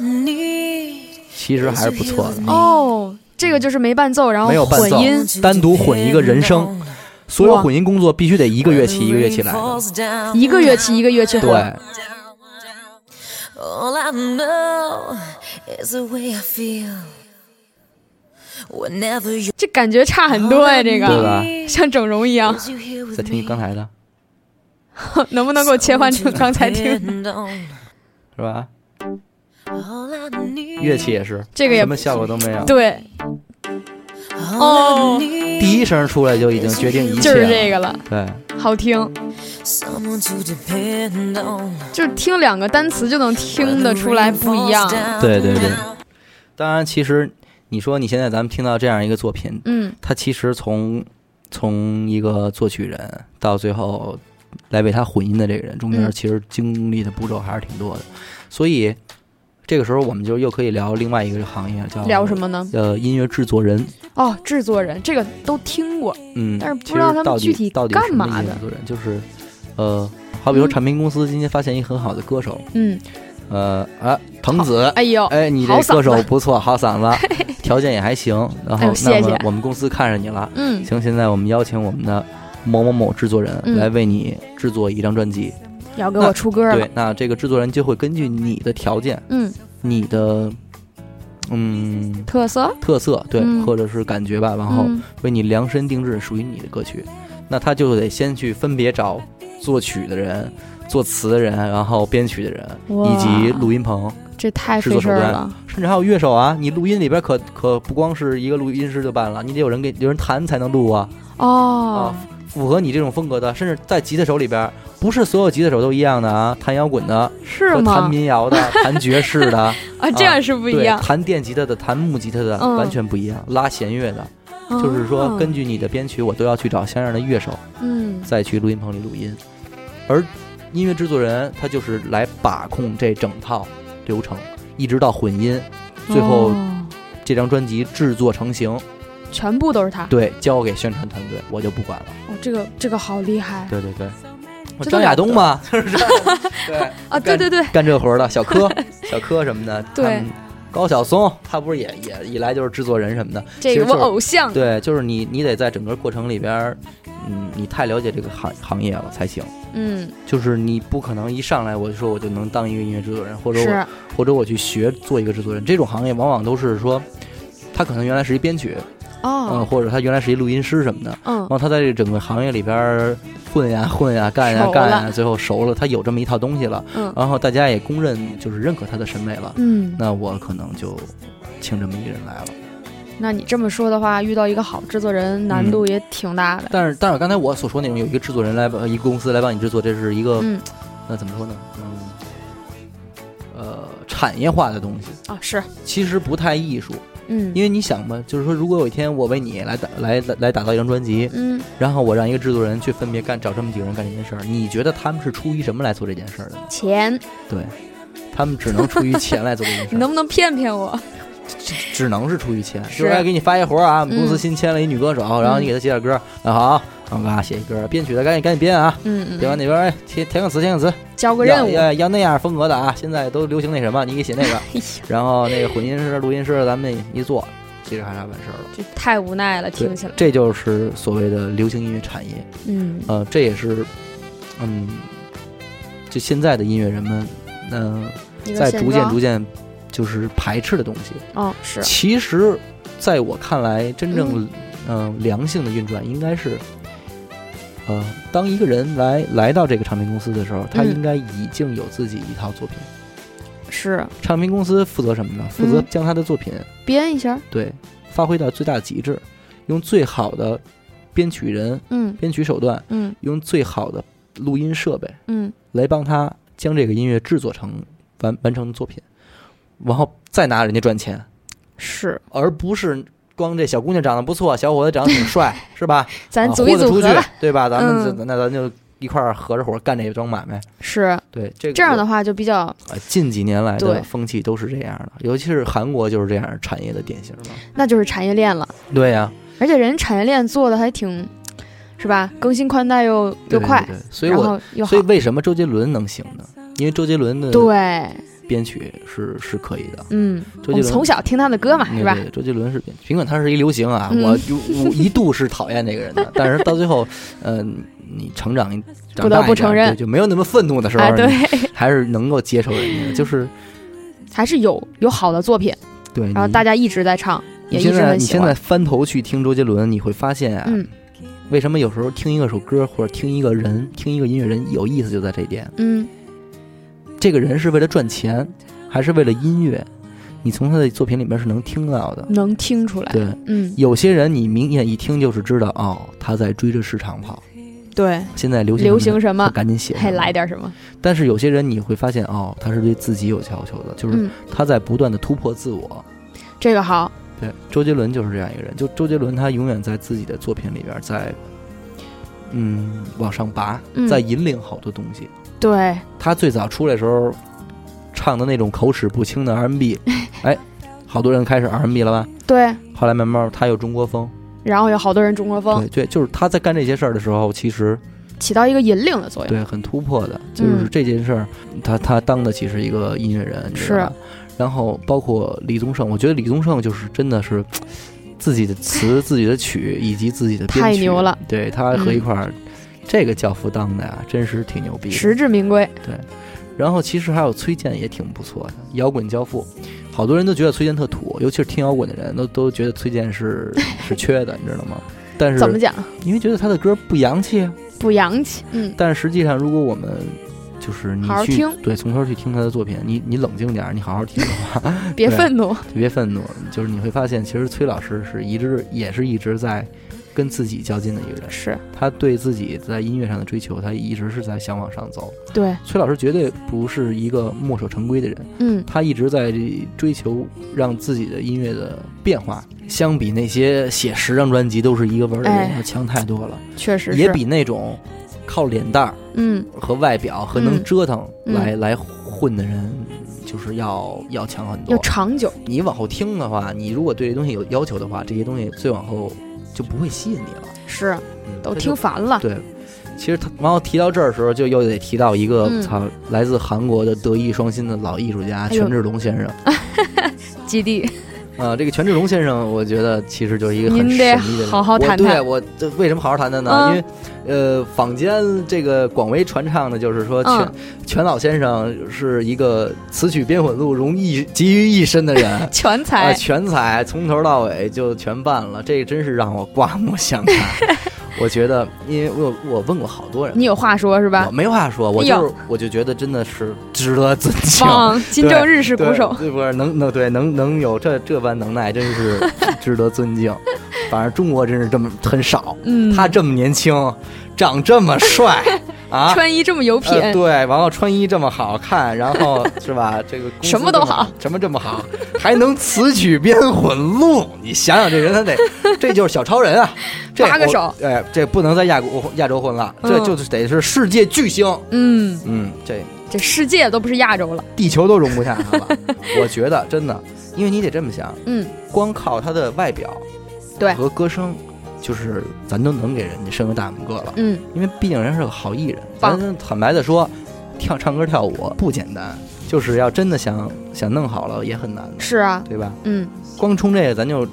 need 其实还是不错的。哦，这个就是没伴奏，然后没有伴奏混音。单独混一个人声，所有混音工作必须得一个乐器一个乐器来的。一个乐器一个乐器混，对，All I know is the way I feel. 这感觉差很多哎，这对个吧？像整容一样。再听.刚才的，能不能给我切换成刚才听？是吧？乐乐器也是，这个也什么效果都没有。对，哦。第一声出来就已经决定一切就是。这个了，对，好听，就是听两个单词就能听得出来不一样。对对对。当然，其实你说你现在咱们听到这样一个作品，嗯，它其实从从一个作曲人到最后来为他混音的这个人，中间嗯。其实经历的步骤还是挺多的。所以这个时候我们就又可以聊另外一个行业，叫聊什么呢？呃，音乐制作人。哦，制作人这个都听过，嗯，但是不知道他们具体到底是干嘛的。制作人，就是呃，好比说嗯唱片公司今天发现一个很好的歌手，嗯，呃啊，藤子，哎呦，哎，你这歌手不错，好嗓子，条件也还行。然后，那么我们公司看上你了，嗯。行，现在我们邀请我们的某某某制作人嗯。来为你制作一张专辑。要给我出歌了对，，那这个制作人就会根据你的条件、嗯，你的嗯特色，特色，对，嗯或者是感觉吧，然后嗯为你量身定制属于你的歌曲。那他就得先去分别找作曲的人、作词的人，然后编曲的人，以及录音棚。这太费制作手段事儿了，甚至还有乐手啊！你录音里边可可不光是一个录音师就办了，你得有人给有人弹才能录啊哦啊！，符合你这种风格的，甚至在吉他手里边，不是所有吉他手都一样的啊！弹摇滚的是吗弹？民谣的、弹爵士的，啊，这样是不一对，样，弹电吉他的、弹木吉他的嗯完全不一样，拉弦乐的，就是说哦根据你的编曲，我都要去找相应的乐手，嗯再去录音棚里录音。而音乐制作人他就是来把控这整套流程，一直到混音，最后哦这张专辑制作成型，全部都是他，对，交给宣传团队，我就不管了。哦，这个这个好厉害对对对，我张亚东嘛，就是 对啊！对对对，干这活的小柯、小柯什么的，对高晓松，他不是也也一来就是制作人什么的，这个我偶像，对，就是你你得在整个过程里边，嗯，你太了解这个行行业了才行。嗯，就是你不可能一上来我就说我就能当一个音乐制作人，或者我，或者我去学做一个制作人。这种行业往往都是说，他可能原来是一编曲，嗯，哦，或者他原来是一录音师什么的，嗯。然，后他在这整个行业里边混呀混呀干呀干呀，最后熟了，他有这么一套东西了，嗯。然后大家也公认就是认可他的审美了，嗯，那我可能就请这么一个人来了。那你这么说的话，遇到一个好制作人难度也挺大的。但是，但是刚才我所说那种有一个制作人来帮一个公司来帮你制作，这是一个嗯，那怎么说呢？嗯，呃，产业化的东西，啊，是，其实不太艺术。嗯，因为你想嘛，就是说，如果有一天我为你来打来来来打造一张专辑，嗯，然后我让一个制作人去分别干找这么几个人干这件事儿，你觉得他们是出于什么来做这件事儿的呢？钱，对，他们只能出于钱来做这件事儿，你 能不能骗骗我？只能是出于钱。是。就是哎，给你发一活儿啊，我们公司嗯新签了一女歌手，然后你给她写点歌，那好，然后嘎写一歌，编曲的赶紧赶紧编啊，嗯嗯，编完那边哎填填个词填个词，交个任务，要要要那样风格的啊，现在都流行那什么，你给写那个 然后那个混音师、录音师咱们一做，嘁哩哈喳完事儿了。这太无奈了，听起来，这就是所谓的流行音乐产业，嗯。呃，这也是，嗯，就现在的音乐人们，嗯、在逐渐逐渐就是排斥的东西。哦，是，其实，在我看来，真正嗯、呃良性的运转应该是，呃，当一个人来来到这个唱片公司的时候，他嗯应该已经有自己一套作品。是唱片公司负责什么呢？负责嗯将他的作品、编一下，对发挥到最大极致，用最好的编曲人、嗯编曲手段，嗯用最好的录音设备嗯来帮他将这个音乐制作成完完成的作品，然后再拿人家赚钱。是，而不是光这小姑娘长得不错，小伙子长得挺帅，是吧？啊咱组一组合吧，，对吧？咱们嗯、那咱就一块儿合着伙干这桩买卖。是对，这个这样的话就比较，呃近几年来的风气都是这样的，尤其是韩国就是这样产业的典型嘛。那就是产业链了，对呀、而且人产业链做的还挺，是吧？更新宽带又又快，对对所以我所以，为什么周杰伦能行呢？因为周杰伦的对，编曲是是可以的。嗯，周杰伦我从小听他的歌嘛，是吧？对对，周杰伦是编，尽管他是一流行啊，嗯我就我一度是讨厌这个人的，但是到最后，呃，你成长不得大一点不承认对就没有那么愤怒的时候，啊，对，还是能够接受人家，就是还是有有好的作品，对。然后大家一直在唱，也你现一直在你现在。翻头去听周杰伦，你会发现啊，嗯为什么有时候听一个首歌或者听一个人、听一个音乐人有意思，就在这一点。嗯这个人是为了赚钱，还是为了音乐？你从他的作品里面是能听到的。能听出来。对，嗯，有些人你明眼一听就是知道，哦，他在追着市场跑。对，现在流行流行什么赶紧写，还来点什么？但是有些人你会发现，哦，他是对自己有要求的，就是嗯，他在不断的突破自我。这个好。对，周杰伦就是这样一个人。就周杰伦，他永远在自己的作品里边，在嗯往上拔，嗯在引领好多东西。对，他最早出来的时候唱的那种口齿不清的 R&B，哎，好多人开始 R&B 了吧？对，后来慢慢他有中国风，然后有好多人中国风对对，就是他在干这些事儿的时候，其实起到一个引领的作用。对很突破的，就是嗯这件事儿，他他当得起是一个音乐人，你知道吧？然后包括李宗盛，我觉得李宗盛就是真的是 自己的词、自己的曲以及自己的编曲太牛了。对他和嗯一块儿，这个教父当的呀，真是挺牛逼的。实至名归。对然后其实还有崔健也挺不错的，摇滚教父，好多人都觉得崔健特土，尤其是听摇滚的人都都觉得崔健是 是缺的，你知道吗？但是怎么讲？因为觉得他的歌不洋气啊，不洋气。嗯，但是实际上如果我们就是你去好好听对从头去听他的作品，你你冷静点儿，你好好听的话，别愤怒。别愤怒，就是你会发现，其实崔老师是一直也是一直在跟自己较劲的一个人，是。他对自己在音乐上的追求，他一直是在想往上走。对，崔老师绝对不是一个墨守成规的人，嗯，他一直在追求让自己的音乐的变化，相比那些写十张专辑都是一个味儿的人强太多了，确实。也比那种靠脸蛋儿嗯，和外表和能嗯。折腾嗯。来、来混的人，就是要要强很多。要。长久。你往后听的话，你如果对这东西有要求的话，这些东西最往后就不会吸引你了。是，嗯，都听烦了。对。其实他，然后提到这儿的时候，就又得提到一个嗯操、来自韩国的德艺双馨的老艺术家权志龙先生。基地，啊，这个权志龙先生，我觉得其实就是一个很神秘的人。好好谈谈我对我这为什么好好谈谈呢？嗯因为呃，坊间这个广为传唱的就是说，权、嗯权老先生是一个词曲编混录融一集于一身的人。啊，全才。全才从头到尾就全办了，这真是让我刮目相看。我觉得，因为我我问过好多人，你有话说是吧我？没话说，我就是我就觉得真的是值得尊敬。棒，金正日式鼓手。对，不是能能对能能有这这般能耐，真是 值得尊敬。反正中国真是这么很少，嗯，他这么年轻，长这么帅 啊，穿衣这么有品呃，对，然后穿衣这么好看，然后是吧？这个什么都好，什么这么好，还能词曲编混录，你想想这人他得，这就是小超人啊！这八个手，哎，这不能在亚国亚洲混了，嗯这就是得是世界巨星。嗯，嗯，这这世界都不是亚洲了。地球都容不下他了。我觉得真的，因为你得这么想，嗯，光靠他的外表，对和歌声，就是咱都能给人家伸个大拇哥了。嗯，因为毕竟人是个好艺人，咱坦白的说，跳唱歌跳舞不简单，就是要真的想想弄好了也很难，是啊，对吧？嗯，光冲这个咱就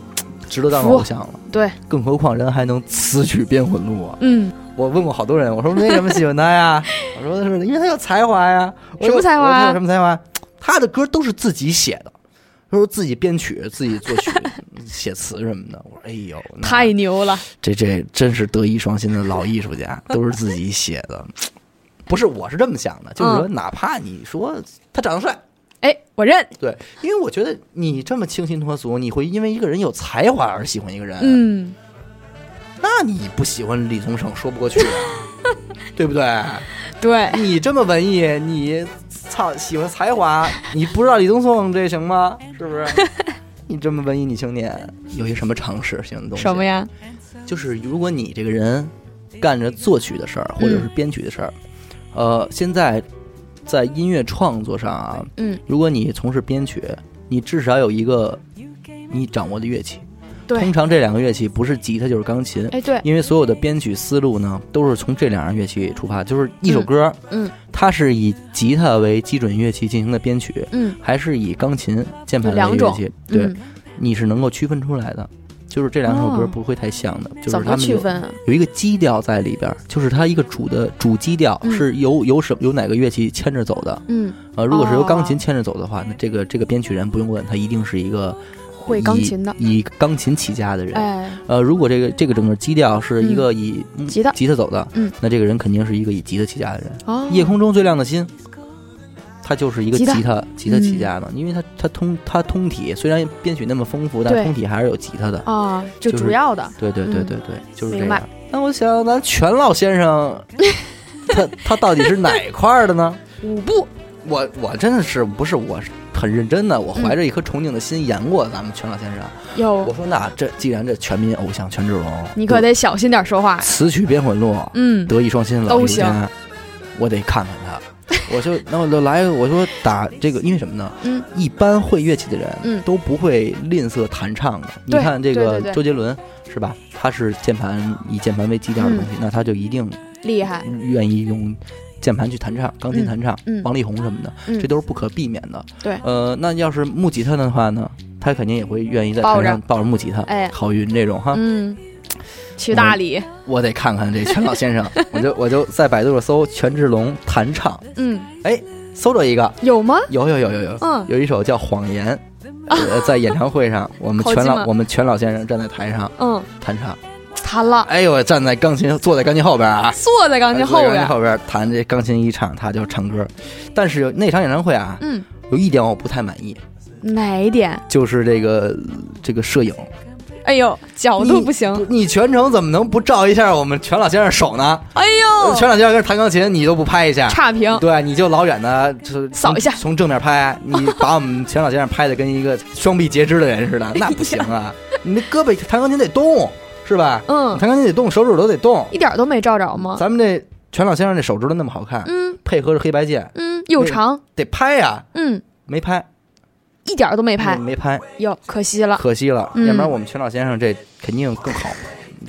值得当服偶像了。对，更何况人还能词曲编混录啊！嗯，我问过好多人，我说为什么喜欢他呀？我说是因为他有才华呀。什么才华他有什么才华？他的歌都是自己写的，他说自己编曲、自己作曲、写词什么的。我说哎呦，太牛了。这这真是德艺双馨的老艺术家，都是自己写的。不是，我是这么想的，就是说，嗯哪怕你说他长得帅，哎，我认。对，因为我觉得你这么清新脱俗，你会因为一个人有才华而喜欢一个人，嗯，那你不喜欢李宗盛说不过去啊，对不对？对，你这么文艺，你操喜欢才华，你不知道李宗盛这行吗？是不是？你这么文艺女青年，有些什么常识性的东西？什么呀？就是如果你这个人干着作曲的事儿，或者是编曲的事儿，呃，现在在音乐创作上啊，嗯，如果你从事编曲，你至少有一个你掌握的乐器。对。通，常这两个乐器不是吉他就是钢琴，哎，对，因为所有的编曲思路呢都是从这两样乐器出发，就是一首歌，嗯它是以吉他为基准乐器进行的编曲，嗯，还是以钢琴、键盘为乐器？对，嗯。你是能够区分出来的。就是这两首歌哦。不会太像的，就是怎么他们有啊？有一个基调在里边儿，就是它一个主的主基调嗯。是由由什由哪个乐器牵着走的。嗯，呃，如果是由钢琴哦牵着走的话，那这个这个编曲人不用问，他一定是一个会钢琴的，以以钢琴起家的人。哎，呃，如果这个这个整个基调是一个以嗯吉他。吉他走的，嗯，那这个人肯定是一个以吉他起家的人。哦，夜空中最亮的星，他就是一个吉他。吉他起家的，因为他他通他通体虽然编曲那么丰富，但通体还是有吉他的。啊，就就主要的，对对对嗯对对，就是这样。那我想，咱全老先生，他他到底是哪块儿的呢？舞步，我我真的是不是我是很认真的，我怀着一颗崇敬的心演过咱们全老先生。我，说那这既然这全民偶像权志龙，你可得小心点说话呀。词曲编混落，嗯，德艺双馨，老都行我得看看他。我就那我就来，我说打这个，因为什么呢？嗯，一般会乐器的人，嗯都不会吝啬弹唱的。你看这个周杰伦是吧？他是键盘以键盘为基调的东西，那他就一定厉害，愿意用键盘去弹唱，钢琴弹唱，嗯王力宏什么的，嗯。这都是不可避免的。对。呃，那要是木吉他的话呢，他肯定也会愿意在台上抱着木吉他，哎。郝云这种哈。嗯，去大理，我得看看这全老先生，我就我就在百度上搜权志龙弹唱，嗯，哎搜着一个，有吗？有有有有有，嗯，有一首叫《谎言》，呃，在演唱会上，我们 全老我们全老先生站在台上嗯，弹唱，弹了，哎呦，站在钢琴坐在钢琴后边啊，坐在钢琴后边，后边弹这钢琴一唱，他就唱歌。但是那场演唱会啊，嗯，有一点我不太满意，哪一点？就是这个这个摄影。哎呦，角度不行，你全程怎么能不照一下我们全老先生手呢？哎呦，全老先生弹钢琴，你都不拍一下？差评，对，你就老远的就扫一下。从从正面拍，你把我们全老先生拍的跟一个双臂截肢的人似的，那不行啊！你那胳膊弹钢琴得动，是吧？嗯，弹钢琴得动，手指都得动。一点都没照着吗？咱们这全老先生这手指头那么好看，嗯配合着黑白键，嗯，又长，得拍呀，嗯，没拍，一点都没拍，没拍，哟，可惜了，可惜了。嗯要不然我们全老先生这肯定更好。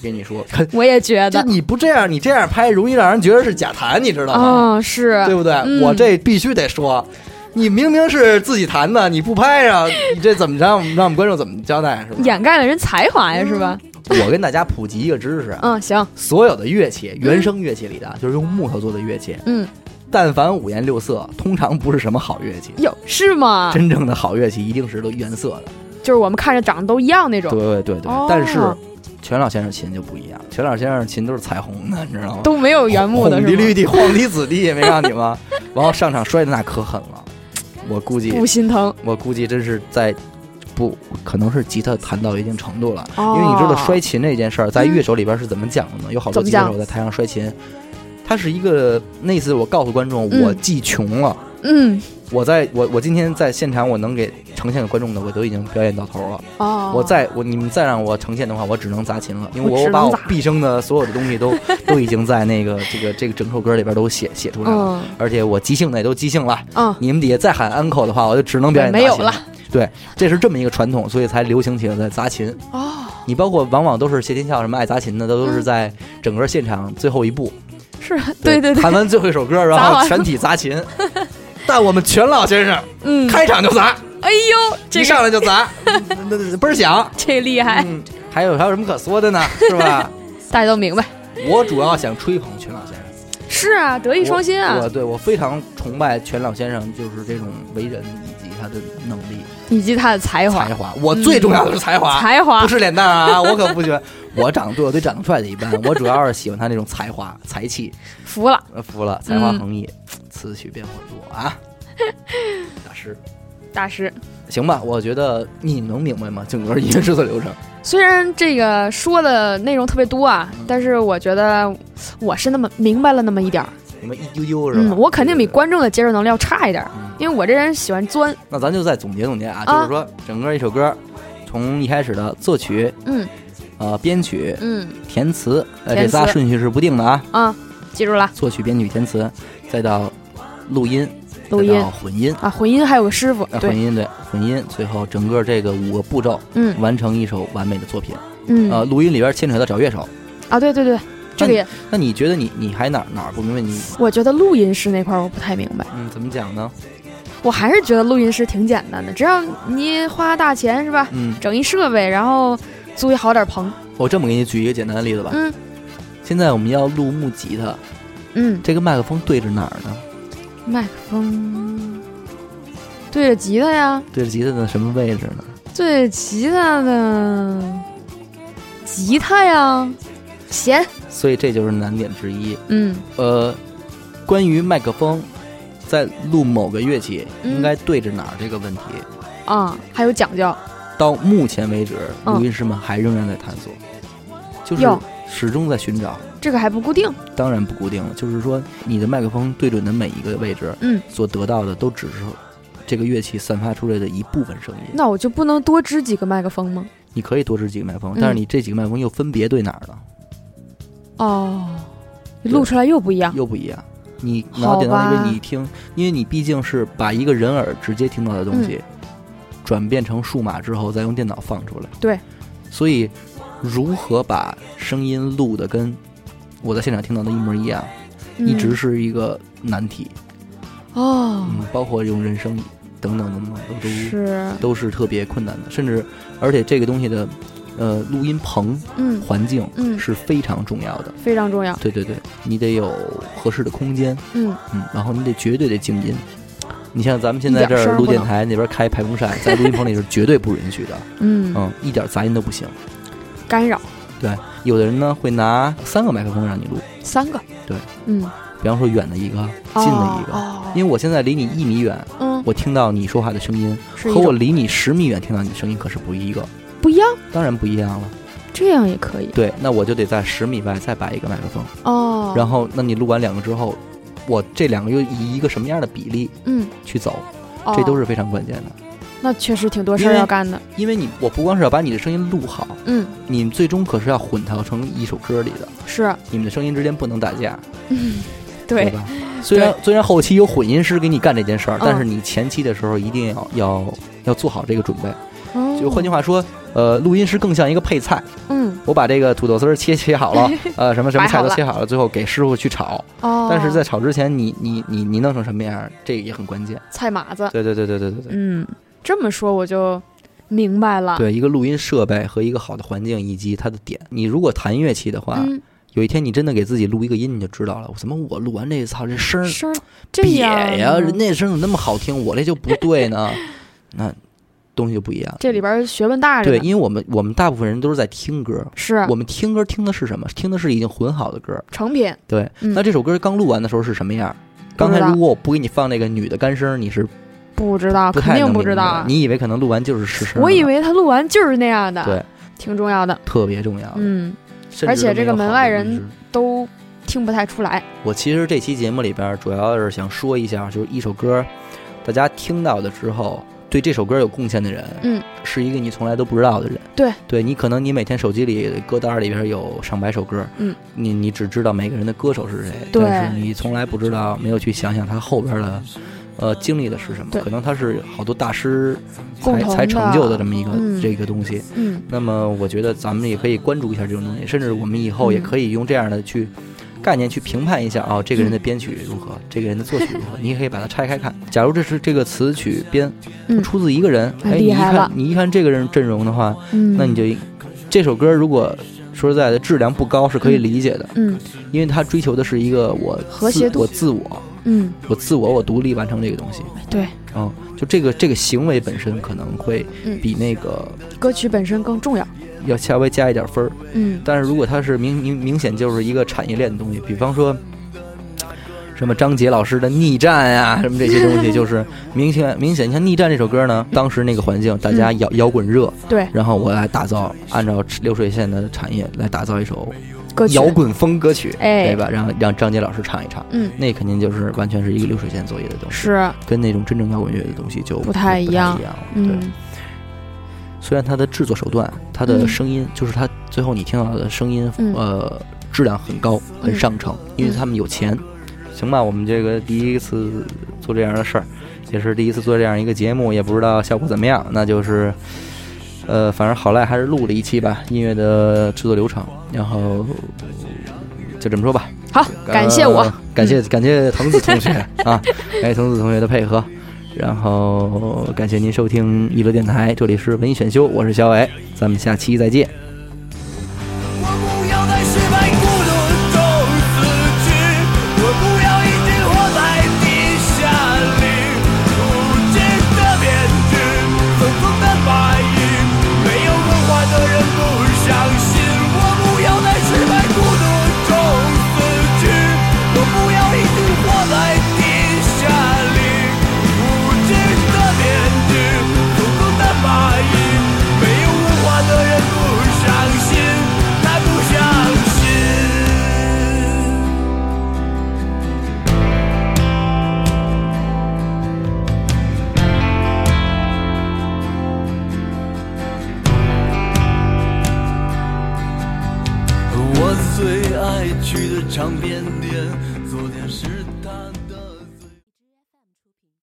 跟你说，看 我也觉得，你不这样，你这样拍容易让人觉得是假弹，你知道吗？嗯，是，对不对？嗯我这必须得说，你明明是自己弹的，你不拍上，你这怎么着让我们观众怎么交代？是吧？掩盖了人才华呀，是吧？我跟大家普及一个知识啊，嗯，行，所有的乐器，原声乐器里的，就是用木头做的乐器，嗯，但凡五颜六色，通常不是什么好乐器。哟是吗？真正的好乐器一定是都原色的，就是我们看着长得都一样那种，对对对。哦但是全老先生琴就不一样，全老先生琴都是彩虹的，你知道吗？都没有原木的是吗？红的绿的，黄的紫的，也没让你吗？然后上场摔的那可狠了，我估计不心疼，我估计真是在不可能是吉他弹到一定程度了，哦因为你知道摔琴这件事儿在乐手里边是怎么讲的呢？有好多吉他手在台上摔琴，他是一个那次我告诉观众，嗯我既穷了。嗯，我在我我今天在现场，我能给呈现给观众的，我都已经表演到头了。哦，我再我你们再让我呈现的话，我只能砸琴了，因为我我把我毕生的所有的东西都 都已经在那个这个这个整首歌里边都写写出来了，嗯而且我即兴的也都即兴了。嗯，你们底下再喊 uncle 的话，我就只能表演砸琴没有了。对，这是这么一个传统，所以才流行起了砸琴。哦，你包括往往都是谢天笑什么爱砸琴的，都都是在整个现场最后一步，是，对对对，弹完最后一首歌，然后全体砸琴。但我们全老先生嗯，开场就砸，哎呦，这一上来就砸，那那倍儿响。这厉害，嗯，还有还有什么可说的呢？是吧？大家都明白，我主要想吹捧全老先生，是啊，德艺双馨啊我，对我非常崇拜全老先生，就是这种为人他的能力、以及他的才华，才华。我最重要的是才华，才华不是脸蛋啊！我可不喜欢。我长得对我对长得帅的一般，我主要是喜欢他那种才华、才气。服了，呃服了，才华嗯横溢，词曲变混落啊！大师，大师。行吧？我觉得你能明白吗？整个音乐制作流程，虽然这个说的内容特别多啊，但是我觉得我是那么明白了那么一点儿。你们一丢丢是吧？嗯，我肯定比。观众的接受能力要差一点，嗯。因为我这人喜欢钻。那咱就再总结总结啊，啊。就是说整个一首歌，从一开始的作曲、嗯。呃编曲、嗯。填词，呃这仨顺序是不定的啊，啊，记住了，作曲、编曲、填词，再到录音，录音。混音。啊，混音还有个师傅，对，呃混音对混音，最后整个这个五个步骤嗯。完成一首完美的作品。嗯。呃，录音里边牵扯到找乐手，啊，对对对，这个也，那你觉得你你还哪儿哪儿不明白你？我觉得录音师那块儿我不太明白，嗯，怎么讲呢？我还是觉得录音师挺简单的，只要你花大钱是吧，嗯，整一设备，然后租一好点棚，我这么给你举一个简单的例子吧。嗯现在我们要录木吉他，嗯，这个麦克风对着哪儿呢？麦克风对着吉他呀，对着吉他的什么位置呢？对着吉他的吉他呀，弦，所以这就是难点之一。嗯呃，关于麦克风在录某个乐器嗯应该对着哪儿这个问题，啊，还有讲究。到目前为止，嗯录音师们还仍然在探索，就是始终在寻找。这个还不固定，当然不固定了，就是说你的麦克风对准的每一个位置，嗯，所得到的都只是这个乐器散发出来的一部分声音。那我就不能多支几个麦克风吗？你可以多支几个麦克风，嗯但是你这几个麦克风又分别对哪儿了，哦，录出来又不一样。又不一样。你拿到电脑里好吧边你听，因为你毕竟是把一个人耳直接听到的东西，转变成数码之后再用电脑放出来。对，所以如何把声音录的跟我在现场听到的一模一样，一直嗯是一个难题。哦，嗯，包括用人声等等等等，都都是，都是特别困难的，甚至而且这个东西的呃录音棚嗯环境嗯，是非常重要的。非常重要。对对对，你得有合适的空间，嗯，嗯，然后你得绝对得静音。你像咱们现在这儿录电台，那边开排风扇，在录音棚里是绝对不允许的，嗯，嗯，一点杂音都不行。干扰对有的人呢会拿三个麦克风让你录，三个。对，嗯，比方说远的一个，近的一个，哦，因为我现在离你一米远，嗯，我听到你说话的声音和我离你十米远听到你的声音可是不一个，不一样，当然不一样了。这样也可以。对，那我就得在十米外再摆一个麦克风，哦，然后那你录完两个之后，我这两个又以一个什么样的比例嗯，去走，哦这都是非常关键的。那确实挺多事儿要干的。因为你我不光是要把你的声音录好，嗯，你们最终可是要混淆成一首歌里的，是，你们的声音之间不能打架，嗯，对，吧？虽然虽然后期有混音师给你干这件事儿，嗯但是你前期的时候一定要要要做好这个准备。哦就换句话说，呃，录音师更像一个配菜，嗯，我把这个土豆丝儿切切好了，呃，什么什么菜都切好了，最后给师傅去炒。哦，但是在炒之前，你你你你弄成什么样，这个也很关键。菜码子，对对对对对对对。嗯，这么说我就明白了。对一个录音设备和一个好的环境以及它的点，你如果弹乐器的话，嗯，有一天你真的给自己录一个音，你就知道了，怎么我录完这操这声儿声瘪呀，人家声怎么那么好听，我这就不对呢？那东西就不一样。这里边儿学问大着对，因为我们我们大部分人都是在听歌，是我们听歌听的是什么？听的是已经混好的歌。成品，对，嗯那这首歌刚录完的时候是什么样？刚才如果我不给你放那个女的干声，你是不知道，肯定不知道你以为可能录完就是实声？我以为他录完就是那样的，对，挺重要的。特别重要。嗯，而且这个门外人都听不太出来。我其实这期节目里边主要是想说一下，就是一首歌，大家听到的之后，对这首歌有贡献的人，嗯，是一个你从来都不知道的人。对，对你可能你每天手机里歌单里边有上百首歌，嗯，你你只知道每个人的歌手是谁，但是你从来不知道，没有去想想他后边的。呃，经历的是什么？对可能他是好多大师才才成就的这么一个、嗯这个东西。嗯，那么我觉得咱们也可以关注一下这种东西，甚至我们以后也嗯可以用这样的去概念去评判一下啊、这个人的编曲如何，这个人的作曲如何，你也可以把它拆开看。假如这是这个词曲编嗯。出自一个人，很哎，你一看你一看这个人阵容的话，嗯，那你就这首歌如果说实在的质量不高是可以理解的，嗯。因为他追求的是一个我自和谐度我自我，嗯，我自我我独立完成这个东西。对，嗯，就这个这个行为本身可能会嗯。比那个歌曲本身更重要。要稍微加一点分儿。嗯但是如果它是明明明显就是一个产业链的东西，比方说什么张杰老师的《逆战》啊，什么这些东西，就是明 显明显。你看《逆战》这首歌呢，当时那个环境，大家摇摇滚热，对，然后我来打造，按照流水线的产业来打造一首歌曲摇滚风歌曲，哎对吧？让让张杰老师唱一唱，嗯那肯定就是完全是一个流水线作业的东西，是，跟那种真正摇滚乐的东西就不太一样一样。对，嗯虽然它的制作手段，它的嗯声音，就是它最后你听到的声音，嗯呃，质量很高，很嗯上乘，因为他们有钱。行吧，我们这个第一次做这样的事儿，也是第一次做这样一个节目，也不知道效果怎么样。那就是，呃，反正好赖还是录了一期吧，音乐的制作流程，然后就这么说吧。好，感谢我感谢感谢藤子同学啊，感 谢藤子同学的配合，然后感谢您收听娱乐电台，这里是文艺选修，我是小伟，咱们下期再见。